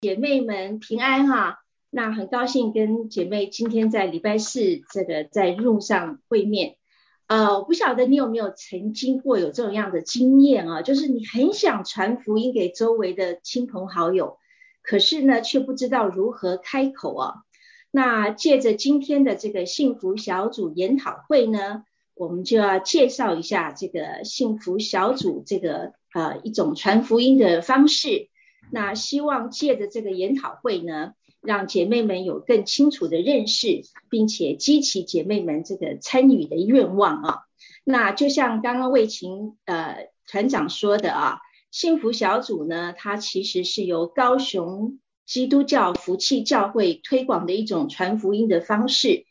姐妹们平安哈。那很高兴跟姐妹今天在礼拜四这个在路上会面。呃，我不晓得你有没有曾经过有这种样的经验啊，就是你很想传福音给周围的亲朋好友，可是呢却不知道如何开口啊。那借着今天的这个幸福小组研讨会呢，我们就要介绍一下这个幸福小组这个呃一种传福音的方式。那希望借着这个研讨会呢，让姐妹们有更清楚的认识，并且激起姐妹们这个参与的愿望啊。那就像刚刚魏琴呃团长说的啊，幸福小组呢，它其实是由高雄基督教福气教会推广的一种传福音的方式。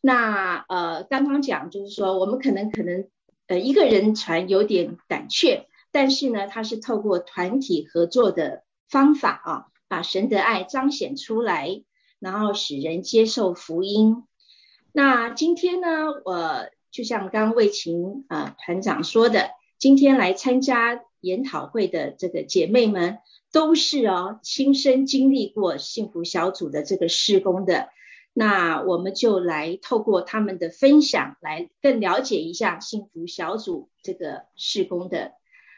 那呃刚刚讲就是说，我们可能可能呃一个人传有点胆怯，但是呢，它是透过团体合作的。方法啊，把神的爱彰显出来，然后使人接受福音。那今天呢，我就像刚魏琴啊团长说的，今天来参加研讨会的这个姐妹们，都是哦亲身经历过幸福小组的这个施工的。那我们就来透过他们的分享，来更了解一下幸福小组这个施工的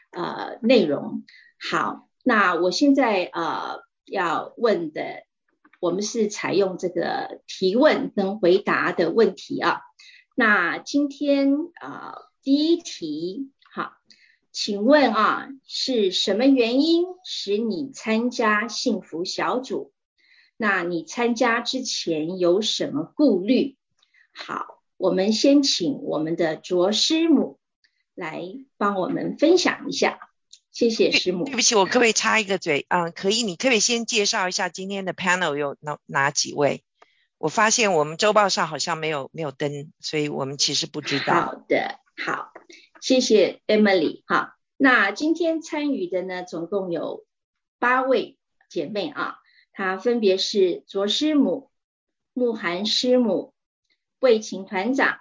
呃内容。好。那我现在呃要问的，我们是采用这个提问跟回答的问题啊。那今天啊第一题，好，请问啊是什么原因使你参加幸福小组？那你参加之前有什么顾虑？好，我们先请我们的卓师母来帮我们分享一下。谢谢师母。对不起，我可不可以插一个嘴？嗯，可以。你可以先介绍一下今天的 panel 有哪哪几位？我发现我们周报上好像没有没有登，所以我们其实不知道。好的，好，谢谢 Emily。哈，那今天参与的呢，总共有八位姐妹啊，她分别是卓师母、慕寒师母、魏琴团长、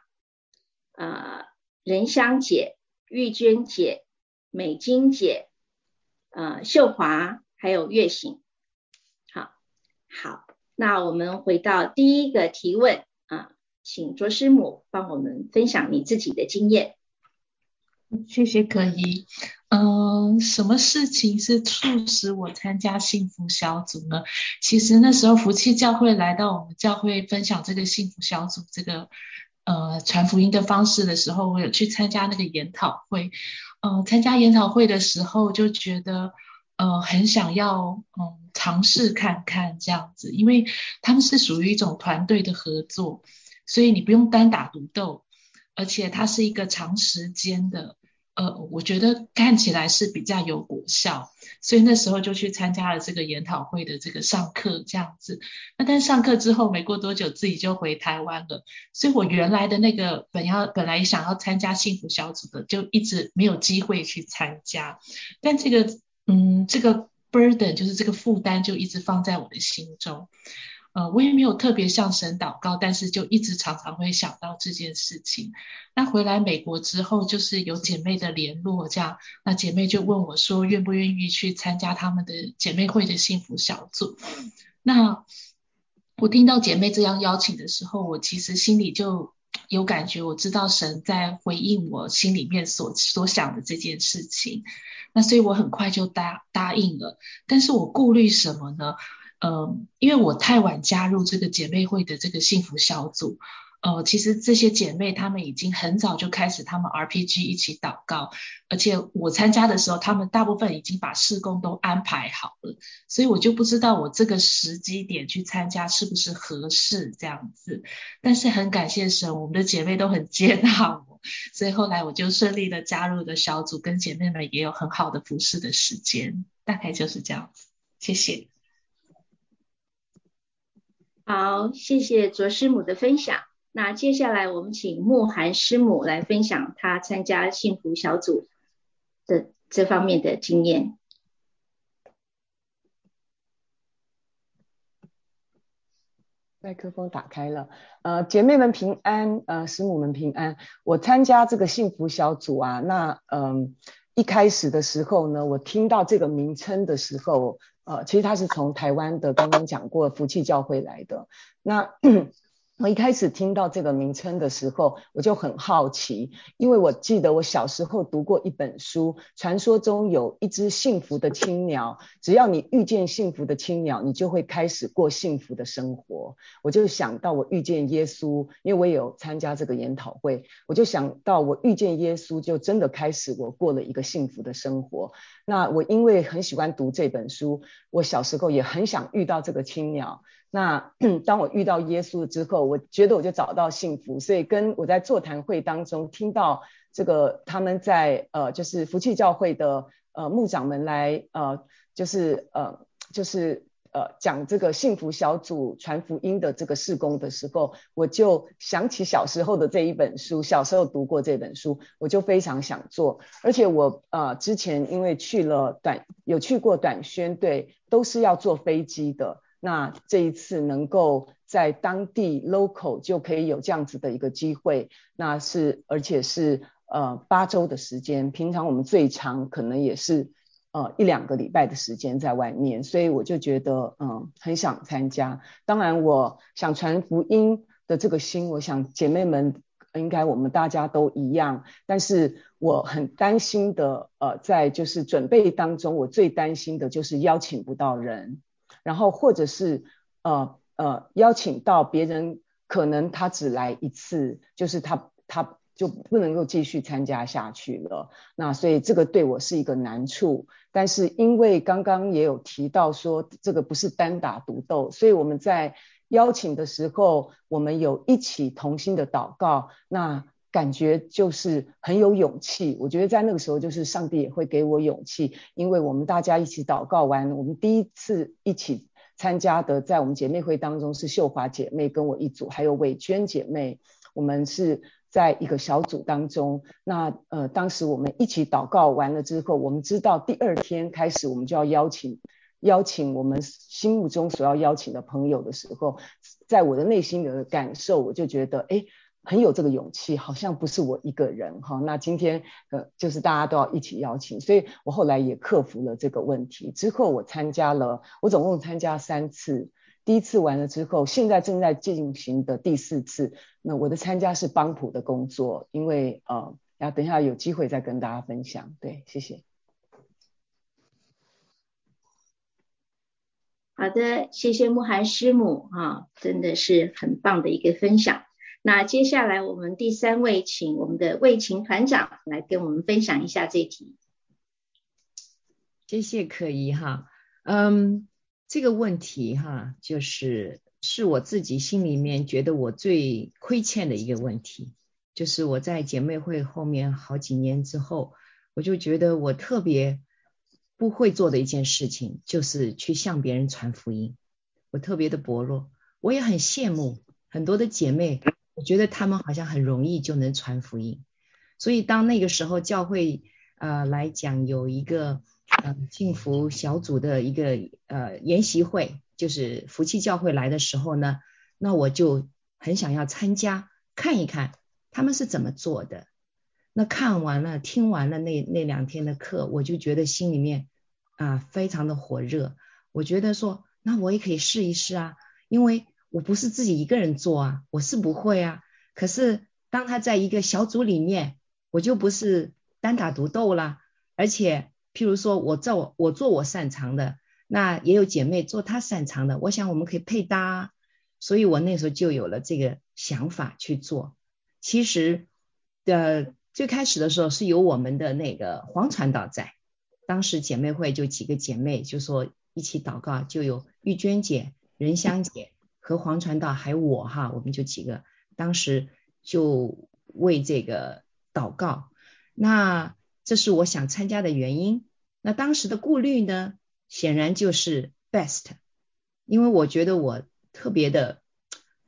呃任香姐、玉娟姐。美金姐，呃，秀华，还有月醒，好，好，那我们回到第一个提问啊，请卓师母帮我们分享你自己的经验。谢谢可怡。嗯，什么事情是促使我参加幸福小组呢？其实那时候福气教会来到我们教会分享这个幸福小组这个呃传福音的方式的时候，我有去参加那个研讨会。呃，参加研讨会的时候就觉得，呃，很想要，嗯，尝试看看这样子，因为他们是属于一种团队的合作，所以你不用单打独斗，而且它是一个长时间的。呃，我觉得看起来是比较有果效，所以那时候就去参加了这个研讨会的这个上课这样子。那但上课之后没过多久，自己就回台湾了。所以我原来的那个本要本来想要参加幸福小组的，就一直没有机会去参加。但这个嗯，这个 burden 就是这个负担，就一直放在我的心中。呃，我也没有特别向神祷告，但是就一直常常会想到这件事情。那回来美国之后，就是有姐妹的联络，这样，那姐妹就问我说，愿不愿意去参加他们的姐妹会的幸福小组？那我听到姐妹这样邀请的时候，我其实心里就有感觉，我知道神在回应我心里面所所想的这件事情。那所以我很快就答答应了，但是我顾虑什么呢？呃，因为我太晚加入这个姐妹会的这个幸福小组，呃，其实这些姐妹她们已经很早就开始她们 RPG 一起祷告，而且我参加的时候，她们大部分已经把事工都安排好了，所以我就不知道我这个时机点去参加是不是合适这样子。但是很感谢神，我们的姐妹都很接纳我，所以后来我就顺利的加入了小组，跟姐妹们也有很好的服侍的时间，大概就是这样子。谢谢。好，谢谢卓师母的分享。那接下来我们请慕寒师母来分享她参加幸福小组的这方面的经验。麦克风打开了，呃，姐妹们平安，呃，师母们平安。我参加这个幸福小组啊，那嗯，一开始的时候呢，我听到这个名称的时候，呃，其实他是从台湾的刚刚讲过福气教会来的，那。我一开始听到这个名称的时候，我就很好奇，因为我记得我小时候读过一本书，传说中有一只幸福的青鸟，只要你遇见幸福的青鸟，你就会开始过幸福的生活。我就想到我遇见耶稣，因为我有参加这个研讨会，我就想到我遇见耶稣，就真的开始我过了一个幸福的生活。那我因为很喜欢读这本书，我小时候也很想遇到这个青鸟。那 当我遇到耶稣之后，我觉得我就找到幸福，所以跟我在座谈会当中听到这个他们在呃就是福气教会的呃牧长们来呃就是呃就是呃讲这个幸福小组传福音的这个事工的时候，我就想起小时候的这一本书，小时候读过这本书，我就非常想做，而且我呃之前因为去了短有去过短宣队，都是要坐飞机的。那这一次能够在当地 local 就可以有这样子的一个机会，那是而且是呃八周的时间，平常我们最长可能也是呃一两个礼拜的时间在外面，所以我就觉得嗯很想参加。当然我想传福音的这个心，我想姐妹们应该我们大家都一样，但是我很担心的呃在就是准备当中，我最担心的就是邀请不到人。然后或者是呃呃邀请到别人，可能他只来一次，就是他他就不能够继续参加下去了。那所以这个对我是一个难处。但是因为刚刚也有提到说这个不是单打独斗，所以我们在邀请的时候，我们有一起同心的祷告，那感觉就是很有勇气。我觉得在那个时候，就是上帝也会给我勇气，因为我们大家一起祷告完，我们第一次一起参加的，在我们姐妹会当中是秀华姐妹跟我一组，还有伟娟姐妹，我们是在一个小组当中。那呃，当时我们一起祷告完了之后，我们知道第二天开始我们就要邀请邀请我们心目中所要邀请的朋友的时候，在我的内心的感受，我就觉得哎。很有这个勇气，好像不是我一个人哈。那今天呃，就是大家都要一起邀请，所以我后来也克服了这个问题。之后我参加了，我总共参加三次。第一次完了之后，现在正在进行的第四次。那我的参加是邦普的工作，因为呃，然后等一下有机会再跟大家分享。对，谢谢。好的，谢谢慕寒师母哈，真的是很棒的一个分享。那接下来我们第三位，请我们的魏琴团长来跟我们分享一下这题。谢谢可怡哈，嗯，这个问题哈，就是是我自己心里面觉得我最亏欠的一个问题，就是我在姐妹会后面好几年之后，我就觉得我特别不会做的一件事情，就是去向别人传福音，我特别的薄弱，我也很羡慕很多的姐妹。我觉得他们好像很容易就能传福音，所以当那个时候教会呃来讲有一个呃幸福小组的一个呃研习会，就是福气教会来的时候呢，那我就很想要参加看一看他们是怎么做的。那看完了听完了那那两天的课，我就觉得心里面啊非常的火热，我觉得说那我也可以试一试啊，因为。我不是自己一个人做啊，我是不会啊。可是当他在一个小组里面，我就不是单打独斗了。而且，譬如说我做我做我擅长的，那也有姐妹做她擅长的，我想我们可以配搭。所以我那时候就有了这个想法去做。其实的最开始的时候是有我们的那个黄传道在，当时姐妹会就几个姐妹就说一起祷告，就有玉娟姐、任香姐。和黄传道还有我哈，我们就几个，当时就为这个祷告。那这是我想参加的原因。那当时的顾虑呢，显然就是 best，因为我觉得我特别的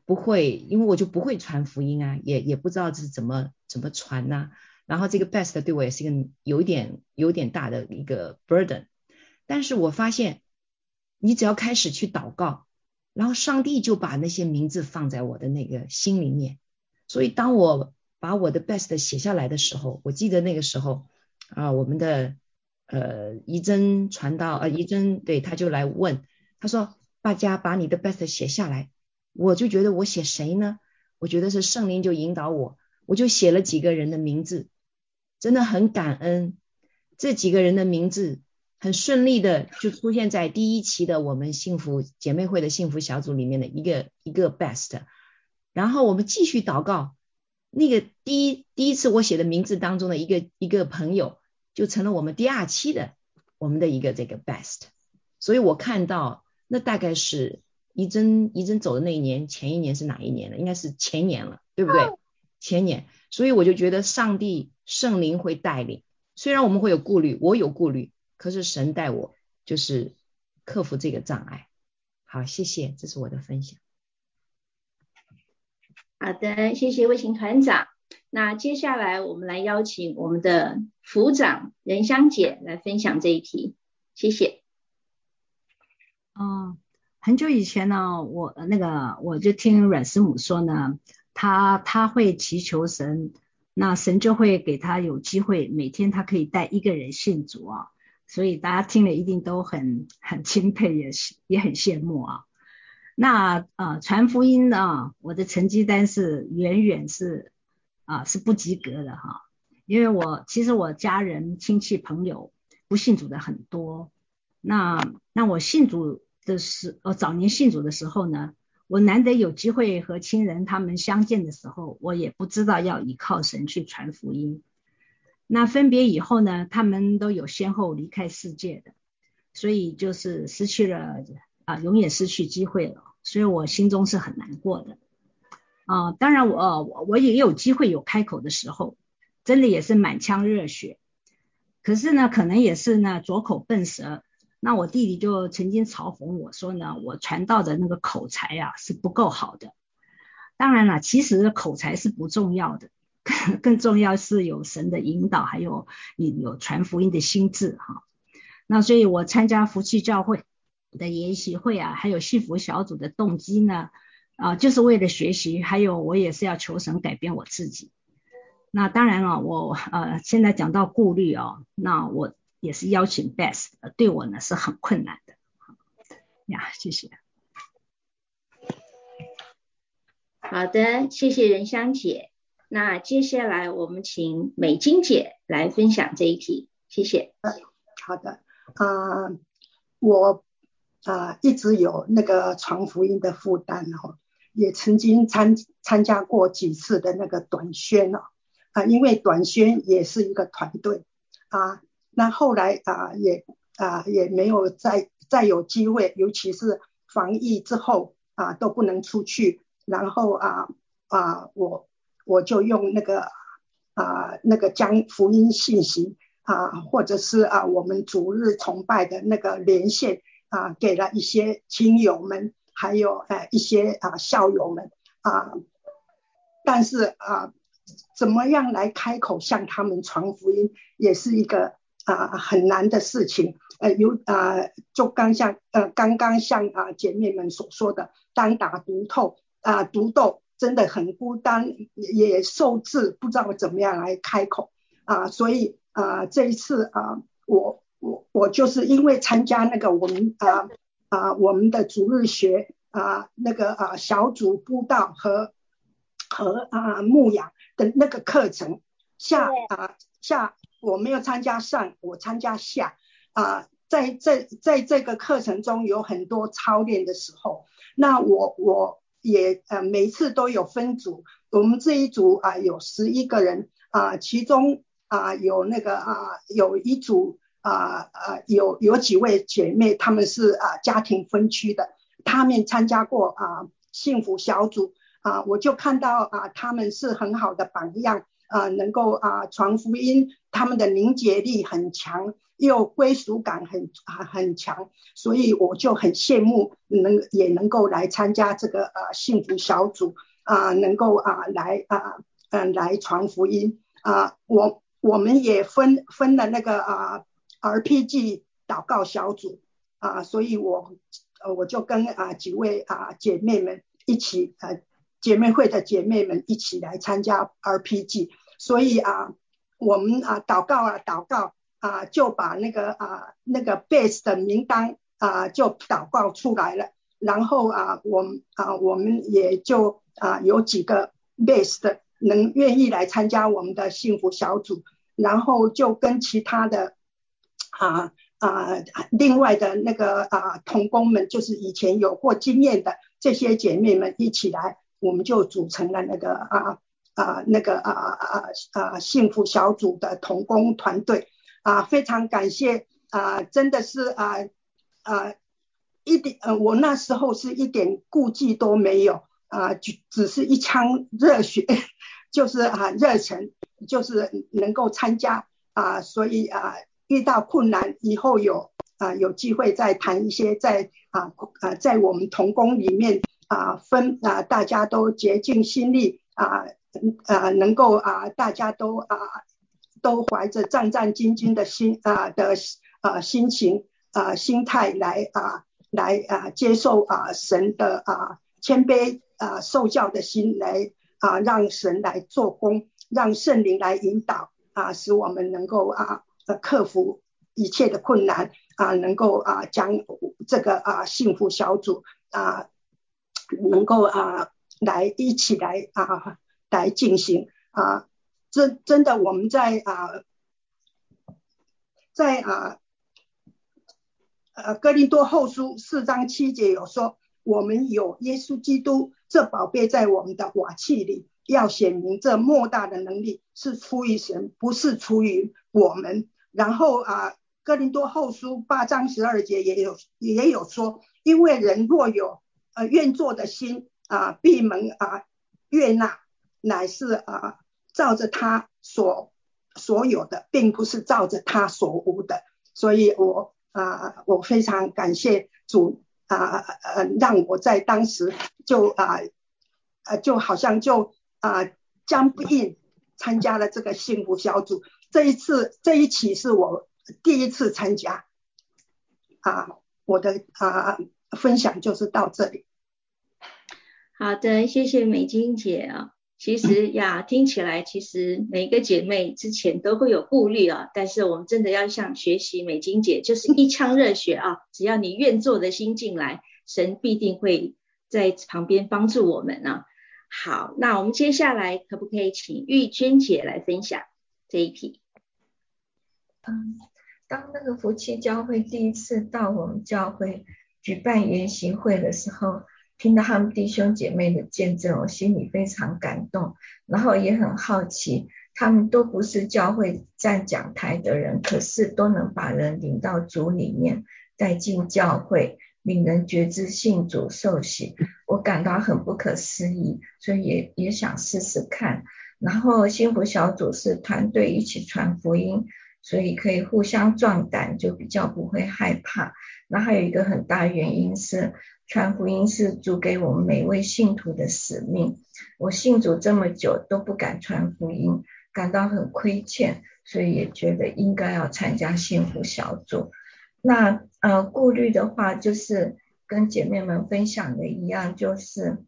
不会，因为我就不会传福音啊，也也不知道是怎么怎么传呐。然后这个 best 对我也是一个有点有点大的一个 burden。但是我发现，你只要开始去祷告。然后上帝就把那些名字放在我的那个心里面，所以当我把我的 best 写下来的时候，我记得那个时候啊，我们的呃仪真传道呃仪真对他就来问，他说大家把你的 best 写下来，我就觉得我写谁呢？我觉得是圣灵就引导我，我就写了几个人的名字，真的很感恩这几个人的名字。很顺利的就出现在第一期的我们幸福姐妹会的幸福小组里面的一个一个 best，然后我们继续祷告，那个第一第一次我写的名字当中的一个一个朋友就成了我们第二期的我们的一个这个 best，所以我看到那大概是怡珍怡珍走的那一年前一年是哪一年了？应该是前年了，对不对？前年，所以我就觉得上帝圣灵会带领，虽然我们会有顾虑，我有顾虑。可是神带我，就是克服这个障碍。好，谢谢，这是我的分享。好的，谢谢卫星团长。那接下来我们来邀请我们的副长任香姐来分享这一题。谢谢。嗯，很久以前呢，我那个我就听阮师母说呢，他他会祈求神，那神就会给他有机会，每天他可以带一个人信主啊。所以大家听了一定都很很钦佩，也是也很羡慕啊。那呃传福音呢，我的成绩单是远远是啊是不及格的哈。因为我其实我家人亲戚朋友不信主的很多。那那我信主的时呃早年信主的时候呢，我难得有机会和亲人他们相见的时候，我也不知道要依靠神去传福音。那分别以后呢，他们都有先后离开世界的，所以就是失去了啊，永远失去机会了，所以我心中是很难过的啊。当然我我我也有机会有开口的时候，真的也是满腔热血，可是呢，可能也是呢拙口笨舌。那我弟弟就曾经嘲讽我说呢，我传道的那个口才呀是不够好的。当然了，其实口才是不重要的。更重要是有神的引导，还有你有传福音的心智哈。那所以我参加福气教会的研习会啊，还有幸福小组的动机呢啊，就是为了学习，还有我也是要求神改变我自己。那当然了，我呃现在讲到顾虑哦，那我也是邀请 Best，对我呢是很困难的。呀，谢谢。好的，谢谢任香姐。那接下来我们请美金姐来分享这一题，谢谢。好的，啊，我啊一直有那个传福音的负担哦，也曾经参参加过几次的那个短宣哦，啊，因为短宣也是一个团队啊，那后来啊也啊也没有再再有机会，尤其是防疫之后啊都不能出去，然后啊啊我。我就用那个啊，那个将福音信息啊，或者是啊，我们主日崇拜的那个连线啊，给了一些亲友们，还有呃一些啊校友们啊，但是啊，怎么样来开口向他们传福音，也是一个啊很难的事情。呃，有啊，就刚像呃刚刚像啊姐妹们所说的，单打独斗啊独斗。真的很孤单，也受制，不知道怎么样来开口。啊，所以啊，这一次啊，我我我就是因为参加那个我们啊啊我们的主日学啊那个啊小组布道和和啊牧养的那个课程。下啊下我没有参加上，我参加下。啊，在在在这个课程中有很多操练的时候，那我我。也呃每次都有分组，我们这一组啊有十一个人啊，其中啊有那个啊有一组啊啊有有几位姐妹，她们是啊家庭分区的，她们参加过啊幸福小组啊，我就看到啊她们是很好的榜样啊，能够啊传福音，她们的凝结力很强。又归属感很很很强，所以我就很羡慕能也能够来参加这个呃幸福小组啊，能够啊来啊嗯来传福音。啊，我我们也分分了那个啊 RPG 祷告小组啊，所以我我就跟啊几位啊姐妹们一起呃姐妹会的姐妹们一起来参加 RPG，所以啊我们啊祷告啊祷告啊，就把那个啊那个 base 的名单啊就祷告出来了。然后啊，我们啊我们也就啊有几个 base 的能愿意来参加我们的幸福小组，然后就跟其他的啊啊另外的那个啊同工们，就是以前有过经验的这些姐妹们一起来，我们就组成了那个啊。啊，那个啊啊啊啊幸福小组的童工团队啊，非常感谢啊，真的是啊啊一点呃，我那时候是一点顾忌都没有啊，就只是一腔热血，就是啊热忱，就是能够参加啊，所以啊遇到困难以后有啊有机会再谈一些在啊啊在我们童工里面啊分啊大家都竭尽心力啊。啊，能够啊，大家都啊，都怀着战战兢兢的心啊的啊心情啊心态来啊来啊接受啊神的啊谦卑啊受教的心来啊让神来做工，让圣灵来引导啊，使我们能够啊克服一切的困难啊，能够啊将这个啊幸福小组啊能够啊来一起来啊。来进行啊，真真的我们在啊，在啊，呃，哥林多后书四章七节有说，我们有耶稣基督这宝贝在我们的瓦器里，要显明这莫大的能力是出于神，不是出于我们。然后啊，哥林多后书八章十二节也有也有说，因为人若有呃愿做的心啊，闭门啊悦纳。乃是啊，照着他所所有的，并不是照着他所无的，所以我啊，我非常感谢主啊，呃，让我在当时就啊，呃，就好像就啊，将不应参加了这个幸福小组。这一次这一期是我第一次参加啊，我的啊分享就是到这里。好的，谢谢美金姐啊。其实呀，听起来其实每个姐妹之前都会有顾虑啊，但是我们真的要像学习美金姐，就是一腔热血啊，只要你愿做的心进来，神必定会在旁边帮助我们呢。好，那我们接下来可不可以请玉娟姐来分享这一题？嗯，当那个福气教会第一次到我们教会举办研习会的时候。听到他们弟兄姐妹的见证，我心里非常感动，然后也很好奇，他们都不是教会站讲台的人，可是都能把人领到主里面，带进教会，令人觉知信主受洗，我感到很不可思议，所以也也想试试看。然后幸福小组是团队一起传福音，所以可以互相壮胆，就比较不会害怕。那还有一个很大原因是。传福音是主给我们每位信徒的使命。我信主这么久都不敢传福音，感到很亏欠，所以也觉得应该要参加幸福小组。那呃顾虑的话，就是跟姐妹们分享的一样，就是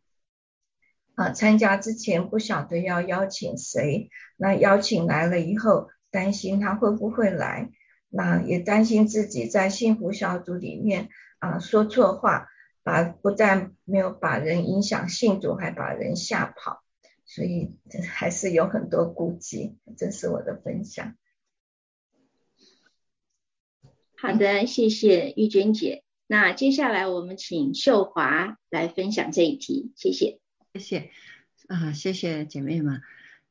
啊参加之前不晓得要邀请谁，那邀请来了以后，担心他会不会来，那也担心自己在幸福小组里面啊说错话。把不但没有把人影响信主，还把人吓跑，所以 还是有很多顾忌。这是我的分享。好的，谢谢玉娟姐。那接下来我们请秀华来分享这一题，谢谢。谢谢啊，谢谢姐妹们。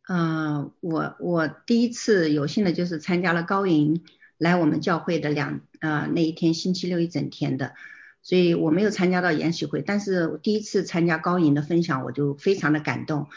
嗯，我我第一次有幸的就是参加了高营来我们教会的两啊那一天星期六一整天的。所以我没有参加到研习会，但是我第一次参加高营的分享，我就非常的感动，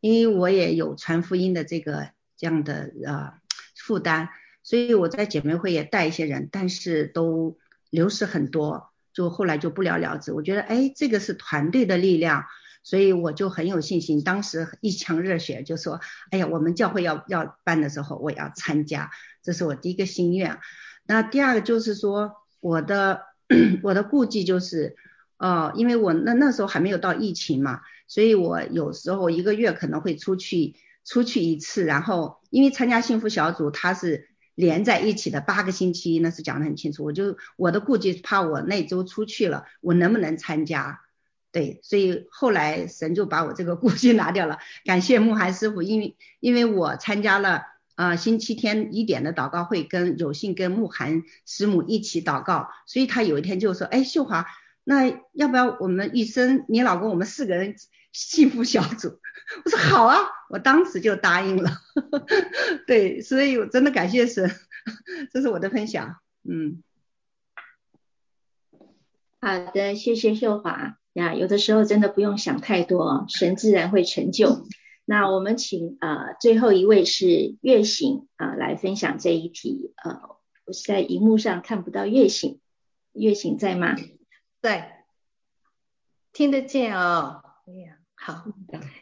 因为我也有传福音的这个这样的呃负担，所以我在姐妹会也带一些人，但是都流失很多，就后来就不了了之。我觉得哎，这个是团队的力量，所以我就很有信心，当时一腔热血就说，哎呀，我们教会要要办的时候，我要参加，这是我第一个心愿。那第二个就是说我的。我的顾忌就是，呃，因为我那那时候还没有到疫情嘛，所以我有时候一个月可能会出去出去一次，然后因为参加幸福小组，它是连在一起的八个星期，那是讲的很清楚。我就我的顾忌怕我那周出去了，我能不能参加？对，所以后来神就把我这个顾忌拿掉了。感谢慕寒师傅，因为因为我参加了啊星期天一点的祷告会，跟有幸跟慕寒师母一起祷告，所以他有一天就说，哎，秀华，那要不要我们一生你老公我们四个人幸福小组？我说好啊，我当时就答应了。对，所以我真的感谢神，这是我的分享，嗯。好的，谢谢秀华。呀，有的时候真的不用想太多，神自然会成就。那我们请呃最后一位是月醒啊来分享这一题。呃，我是在荧幕上看不到月醒，月醒在吗？在，听得见哦。哎呀，好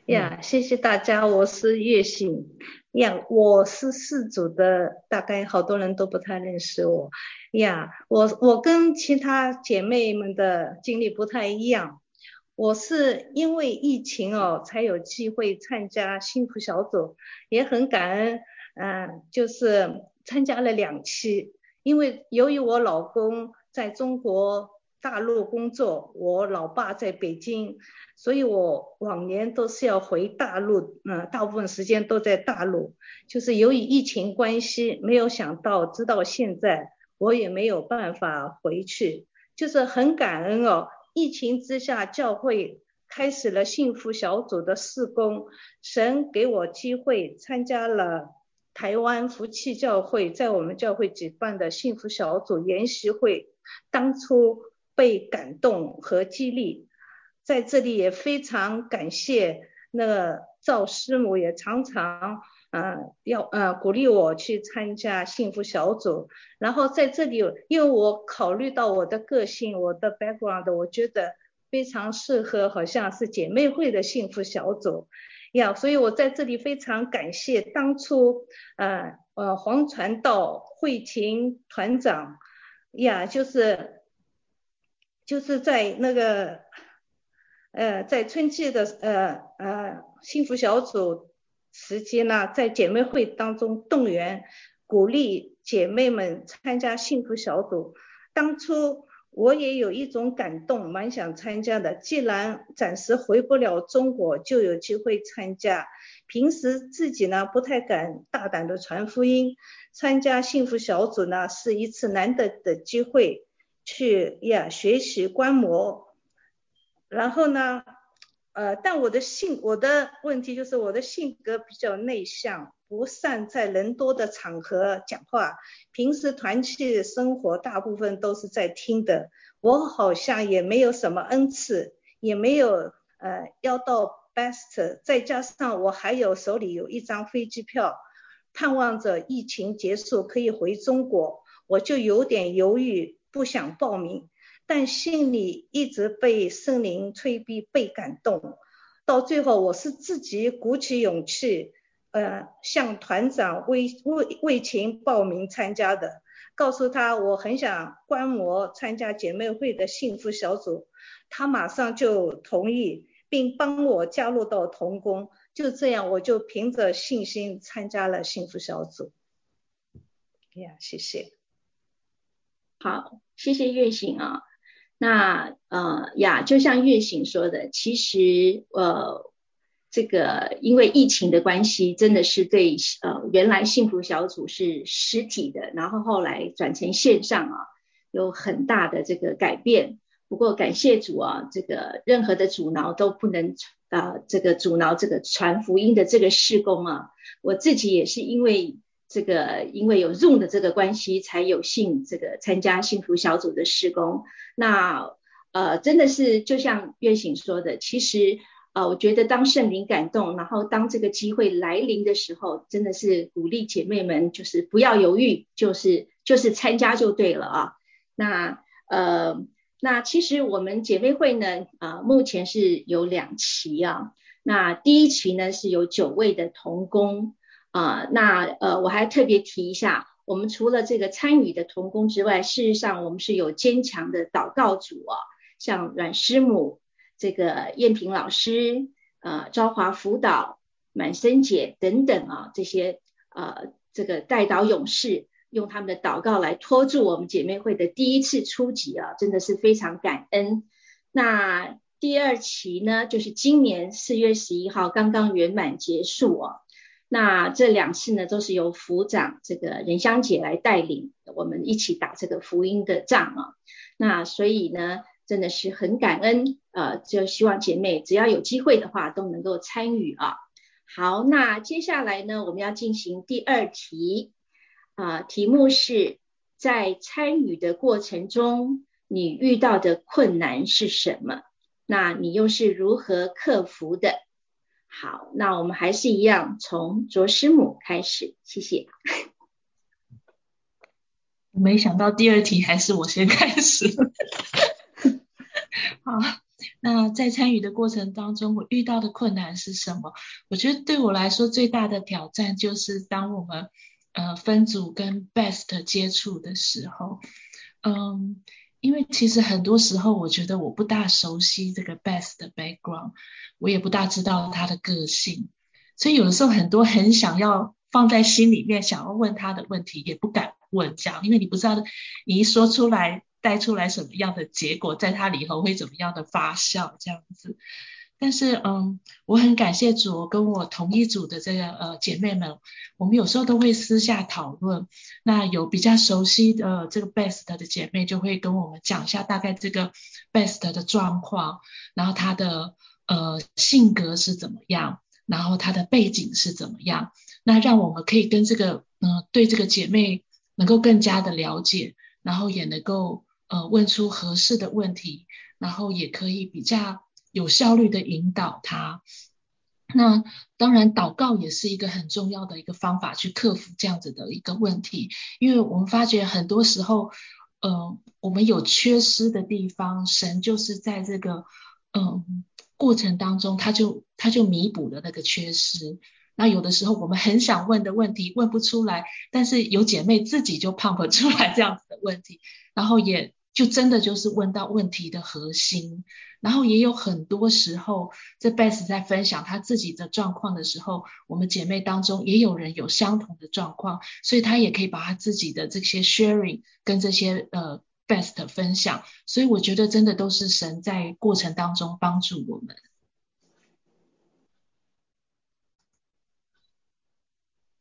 呀，谢谢大家，我是月醒。呀，我是四组的，大概好多人都不太认识我。呀，我我跟其他姐妹们的经历不太一样。我是因为疫情哦，才有机会参加幸福小组，也很感恩，嗯，就是参加了两期。因为由于我老公在中国大陆工作，我老爸在北京，所以我往年都是要回大陆，嗯，大部分时间都在大陆。就是由于疫情关系，没有想到，直到现在我也没有办法回去，就是很感恩哦。疫情之下，教会开始了幸福小组的事工。神给我机会参加了台湾福气教会在我们教会举办的幸福小组研习会。当初被感动和激励，在这里也非常感谢那个赵师母，也常常嗯要嗯鼓励我去参加幸福小组。然后在这里，因为我考虑到我的个性，我的 background，我觉得非常适合，好像是姐妹会的幸福小组呀。所以我在这里非常感谢当初呃呃黄传道慧琴团长呀，就是就是在那个呃在春季的呃呃幸福小组时间呢，在姐妹会当中动员鼓励。姐妹们参加幸福小组，当初我也有一种感动，蛮想参加的。既然暂时回不了中国，就有机会参加。平时自己呢不太敢大胆的传福音，参加幸福小组呢是一次难得的机会，去呀学习观摩。然后呢，呃，但我的性我的问题就是我的性格比较内向。不善在人多的场合讲话，平时团契生活大部分都是在听的。我好像也没有什么恩赐，也没有呃要到 best，再加上我还有手里有一张飞机票，盼望着疫情结束可以回中国，我就有点犹豫，不想报名，但心里一直被圣灵催逼，被感动，到最后我是自己鼓起勇气。呃，向团长魏魏魏琴报名参加的，告诉他我很想观摩参加姐妹会的幸福小组，他马上就同意，并帮我加入到童工，就这样我就凭着信心参加了幸福小组。呀，谢谢。好，谢谢月醒啊。那呃呀，就像月醒说的，其实呃。这个因为疫情的关系，真的是对呃原来幸福小组是实体的，然后后来转成线上啊，有很大的这个改变。不过感谢主啊，这个任何的阻挠都不能啊这个阻挠这个传福音的这个事工啊。我自己也是因为这个因为有 Zoom 的这个关系，才有幸这个参加幸福小组的施工。那呃真的是就像月醒说的，其实。呃，我觉得当圣灵感动，然后当这个机会来临的时候，真的是鼓励姐妹们，就是不要犹豫，就是就是参加就对了啊。那呃，那其实我们姐妹会呢，啊，目前是有两期啊。那第一期呢是有九位的童工啊。那呃，我还特别提一下，我们除了这个参与的童工之外，事实上我们是有坚强的祷告组啊，像阮师母。这个燕平老师，呃，昭华辅导，满生姐等等啊，这些呃这个代祷勇士，用他们的祷告来托住我们姐妹会的第一次初级啊，真的是非常感恩。那第二期呢，就是今年四月十一号刚刚圆满结束哦。那这两次呢，都是由府长这个任香姐来带领我们一起打这个福音的仗啊。那所以呢，真的是很感恩，呃，就希望姐妹只要有机会的话都能够参与啊。好，那接下来呢，我们要进行第二题啊，题目是在参与的过程中，你遇到的困难是什么？那你又是如何克服的？好，那我们还是一样从卓师母开始，谢谢。没想到第二题还是我先开始。好，那在参与的过程当中，我遇到的困难是什么？我觉得对我来说最大的挑战就是当我们呃分组跟 best 接触的时候，嗯，因为其实很多时候我觉得我不大熟悉这个 best 的 background，我也不大知道他的个性，所以有的时候很多很想要放在心里面想要问他的问题也不敢。问这样，因为你不知道你一说出来带出来什么样的结果，在他里头会怎么样的发酵这样子。但是嗯，我很感谢主跟我同一组的这个呃姐妹们，我们有时候都会私下讨论。那有比较熟悉的这个 best 的姐妹就会跟我们讲一下大概这个 best 的状况，然后她的呃性格是怎么样，然后她的背景是怎么样，那让我们可以跟这个嗯对这个姐妹。能够更加的了解，然后也能够呃问出合适的问题，然后也可以比较有效率的引导他。那当然，祷告也是一个很重要的一个方法，去克服这样子的一个问题。因为我们发觉很多时候，呃，我们有缺失的地方，神就是在这个嗯过程当中，他就他就弥补了那个缺失。那有的时候我们很想问的问题问不出来，但是有姐妹自己就 pump 出来这样子的问题，然后也就真的就是问到问题的核心，然后也有很多时候，这 best 在分享他自己的状况的时候，我们姐妹当中也有人有相同的状况，所以他也可以把他自己的这些 sharing 跟这些呃 Best 分享，所以我觉得真的都是神在过程当中帮助我们。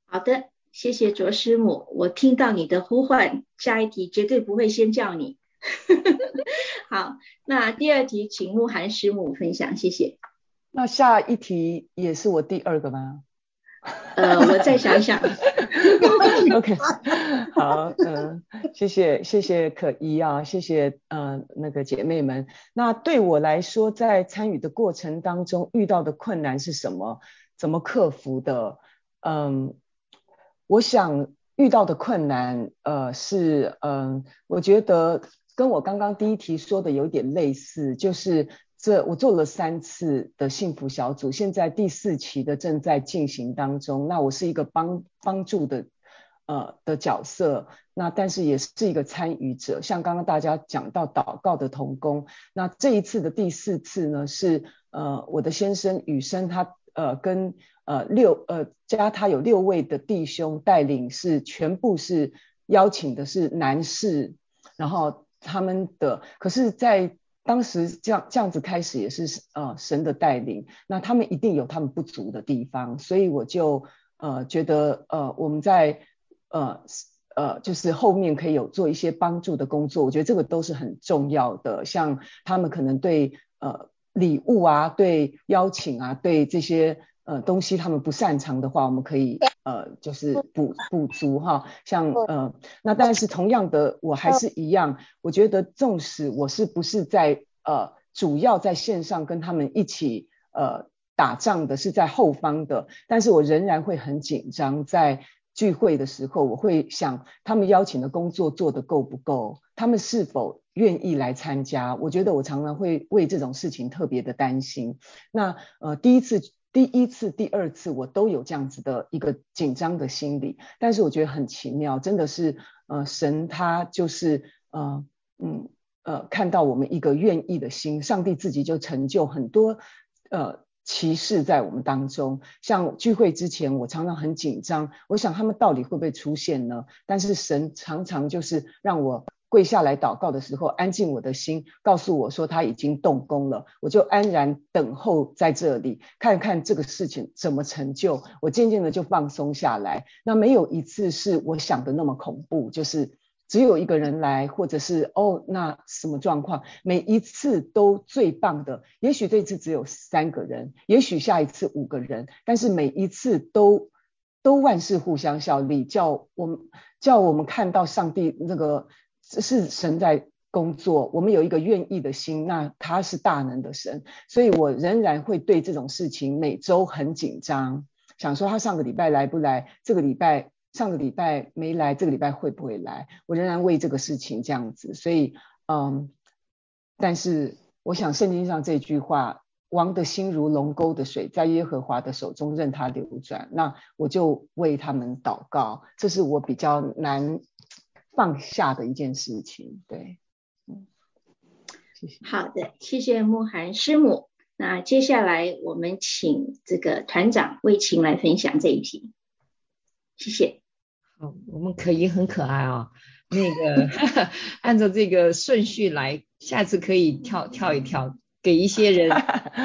好的，谢谢卓师母，我听到你的呼唤，下一题绝对不会先叫你。好，那第二题请慕寒师母分享，谢谢。那下一题也是我第二个吗？呃，我再想想。OK，好，嗯，谢谢谢谢可依啊，谢谢嗯那个姐妹们。那对我来说，在参与的过程当中遇到的困难是什么？怎么克服的？嗯。我想遇到的困难，呃，是，嗯，我觉得跟我刚刚第一题说的有点类似，就是这我做了三次的幸福小组，现在第四期的正在进行当中。那我是一个帮帮助的，呃的角色，那但是也是一个参与者。像刚刚大家讲到祷告的童工，那这一次的第四次呢，是呃我的先生雨生他。呃，跟呃六呃加他有六位的弟兄带领，是全部是邀请的是男士，然后他们的，可是，在当时这样这样子开始也是呃神的带领，那他们一定有他们不足的地方，所以我就呃觉得呃我们在呃呃就是后面可以有做一些帮助的工作，我觉得这个都是很重要的，像他们可能对呃。礼物啊，对邀请啊，对这些呃东西，他们不擅长的话，我们可以呃就是补补足哈。像呃那但是同样的，我还是一样，我觉得纵使我是不是在呃主要在线上跟他们一起呃打仗的，是在后方的，但是我仍然会很紧张，在聚会的时候，我会想他们邀请的工作做得够不够，他们是否。愿意来参加，我觉得我常常会为这种事情特别的担心。那呃，第一次、第一次、第二次，我都有这样子的一个紧张的心理。但是我觉得很奇妙，真的是呃，神他就是呃嗯呃，看到我们一个愿意的心，上帝自己就成就很多呃歧视在我们当中。像聚会之前，我常常很紧张，我想他们到底会不会出现呢？但是神常常就是让我。跪下来祷告的时候，安静我的心，告诉我说他已经动工了，我就安然等候在这里，看看这个事情怎么成就。我渐渐的就放松下来。那没有一次是我想的那么恐怖，就是只有一个人来，或者是哦，那什么状况？每一次都最棒的。也许这次只有三个人，也许下一次五个人，但是每一次都都万事互相效力，叫我们叫我们看到上帝那个。是神在工作，我们有一个愿意的心，那他是大能的神，所以我仍然会对这种事情每周很紧张，想说他上个礼拜来不来，这个礼拜上个礼拜没来，这个礼拜会不会来？我仍然为这个事情这样子，所以嗯，但是我想圣经上这句话，王的心如龙沟的水，在耶和华的手中任它流转，那我就为他们祷告，这是我比较难。放下的一件事情，对，嗯，谢谢。好的，谢谢慕寒师母。那接下来我们请这个团长魏晴来分享这一题，谢谢。好，我们可以很可爱啊，那个 按照这个顺序来，下次可以跳 跳一跳，给一些人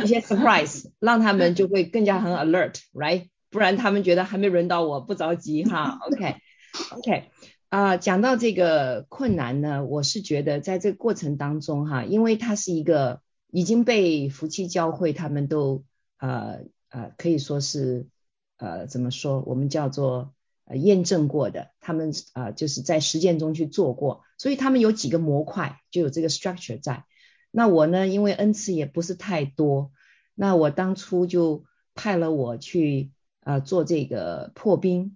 一些 surprise，让他们就会更加很 alert，right？不然他们觉得还没轮到我，不着急哈。OK，OK。啊，讲到这个困难呢，我是觉得在这个过程当中哈，因为它是一个已经被夫妻教会他们都呃呃可以说是呃怎么说，我们叫做呃验证过的，他们啊就是在实践中去做过，所以他们有几个模块就有这个 structure 在。那我呢，因为恩赐也不是太多，那我当初就派了我去啊做这个破冰。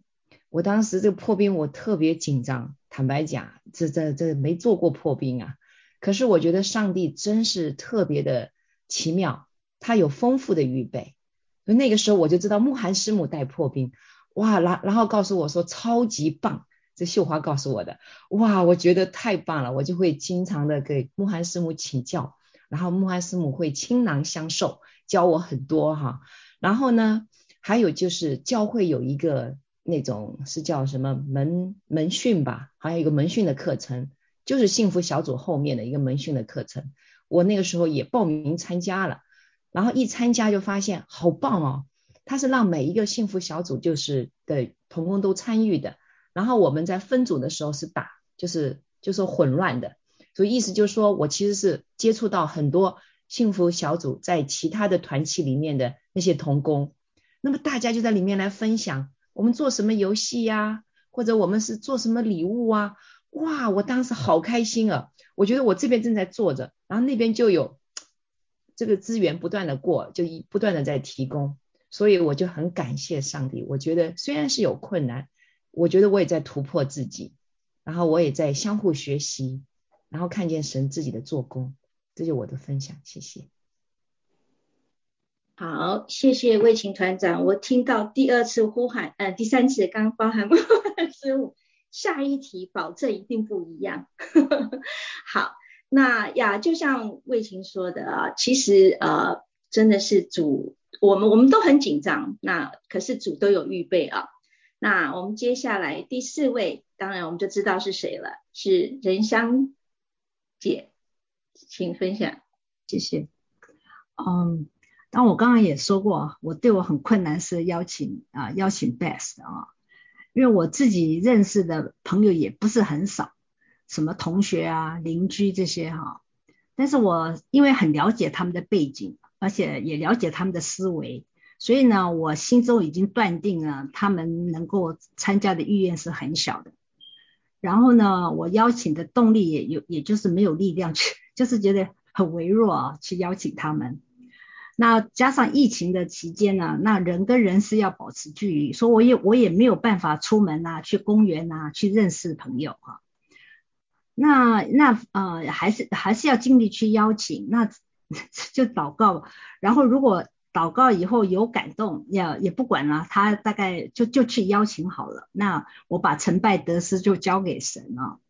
我当时这个破冰我特别紧张，坦白讲，这这这没做过破冰啊。可是我觉得上帝真是特别的奇妙，他有丰富的预备。所以那个时候我就知道慕寒师母带破冰，哇，然然后告诉我说超级棒，这秀华告诉我的，哇，我觉得太棒了，我就会经常的给慕寒师母请教，然后慕寒师母会倾囊相授，教我很多哈。然后呢，还有就是教会有一个。那种是叫什么门门训吧，还有个门训的课程，就是幸福小组后面的一个门训的课程。我那个时候也报名参加了，然后一参加就发现好棒哦，他是让每一个幸福小组就是的同工都参与的。然后我们在分组的时候是打，就是就是混乱的，所以意思就是说我其实是接触到很多幸福小组在其他的团体里面的那些同工，那么大家就在里面来分享。我们做什么游戏呀？或者我们是做什么礼物啊？哇，我当时好开心啊！我觉得我这边正在做着，然后那边就有这个资源不断的过，就一不断的在提供，所以我就很感谢上帝。我觉得虽然是有困难，我觉得我也在突破自己，然后我也在相互学习，然后看见神自己的做工，这就我的分享，谢谢。好，谢谢魏晴团长。我听到第二次呼喊，呃，第三次刚包含失误，下一题保证一定不一样。好，那呀，就像魏晴说的啊，其实呃，真的是主，我们我们都很紧张，那可是主都有预备啊。那我们接下来第四位，当然我们就知道是谁了，是任香姐，请分享，谢谢。嗯。但我刚刚也说过，我对我很困难是邀请啊邀请 best 啊，因为我自己认识的朋友也不是很少，什么同学啊邻居这些哈，但是我因为很了解他们的背景，而且也了解他们的思维，所以呢，我心中已经断定了他们能够参加的意愿是很小的。然后呢，我邀请的动力也有，也就是没有力量去，就是觉得很微弱啊，去邀请他们。那加上疫情的期间呢，那人跟人是要保持距离，所以我也我也没有办法出门呐，去公园呐，去认识朋友哈。那那呃还是还是要尽力去邀请，那 就祷告，然后如果祷告以后有感动，也也不管了，他大概就就去邀请好了。那我把成败得失就交给神了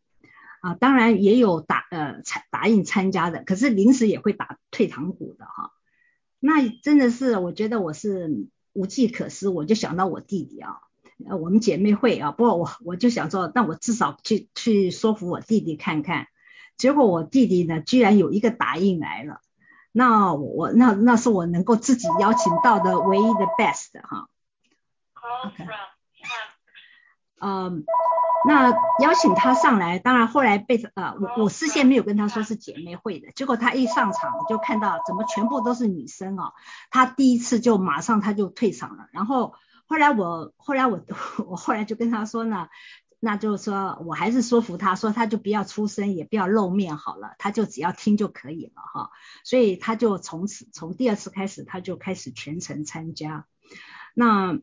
啊，当然也有答呃参答应参加的，可是临时也会打退堂鼓的哈。那真的是我觉得我是无计可施，我就想到我弟弟啊，呃，我们姐妹会啊，不过我我就想说，那我至少去去说服我弟弟看看。结果我弟弟呢，居然有一个答应来了，那我那那是我能够自己邀请到的唯一的 best 哈。嗯，那邀请他上来，当然后来被呃我我事先没有跟他说是姐妹会的，结果他一上场就看到怎么全部都是女生哦，他第一次就马上他就退场了，然后后来我后来我 我后来就跟他说呢。那就是说我还是说服他说他就不要出声也不要露面好了，他就只要听就可以了哈。所以他就从此从第二次开始他就开始全程参加。那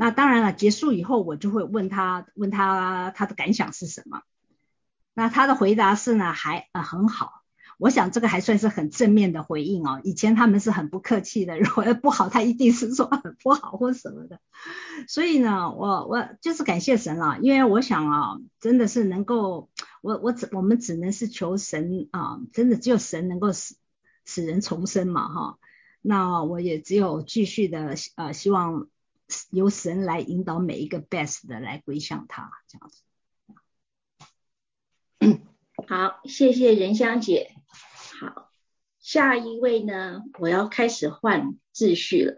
那当然了，结束以后我就会问他问他他的感想是什么。那他的回答是呢还呃很好。我想这个还算是很正面的回应哦。以前他们是很不客气的，如果不好，他一定是说很不好或什么的。所以呢，我我就是感谢神了，因为我想啊，真的是能够，我我只我们只能是求神啊，真的只有神能够使使人重生嘛哈。那我也只有继续的呃，希望由神来引导每一个 best 的来归向他这样子。好，谢谢仁香姐。好，下一位呢？我要开始换秩序了。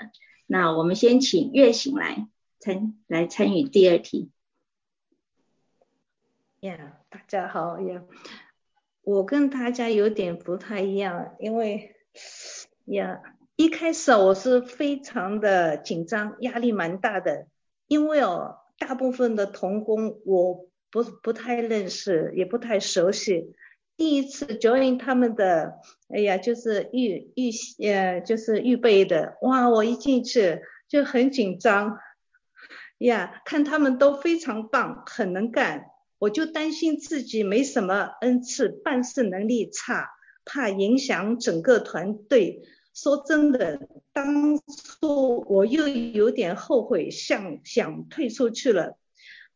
那我们先请月醒来参来参与第二题。呀，大家好呀。我跟大家有点不太一样，因为呀，一开始我是非常的紧张，压力蛮大的，因为哦，大部分的童工我不不太认识，也不太熟悉。第一次 join 他们的，哎呀，就是预预呃，就是预备的，哇，我一进去就很紧张，呀，看他们都非常棒，很能干，我就担心自己没什么恩赐，办事能力差，怕影响整个团队。说真的，当初我又有点后悔，想想退出去了，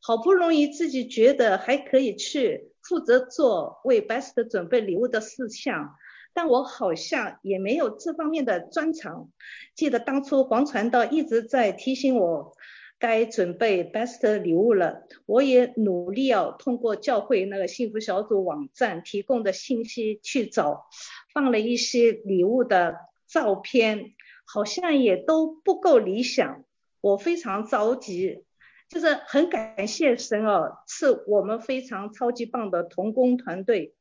好不容易自己觉得还可以去。负责做为 best 准备礼物的事项，但我好像也没有这方面的专长。记得当初黄传道一直在提醒我该准备 best 礼物了，我也努力要通过教会那个幸福小组网站提供的信息去找，放了一些礼物的照片，好像也都不够理想，我非常着急。就是很感谢神哦，是我们非常超级棒的童工团队。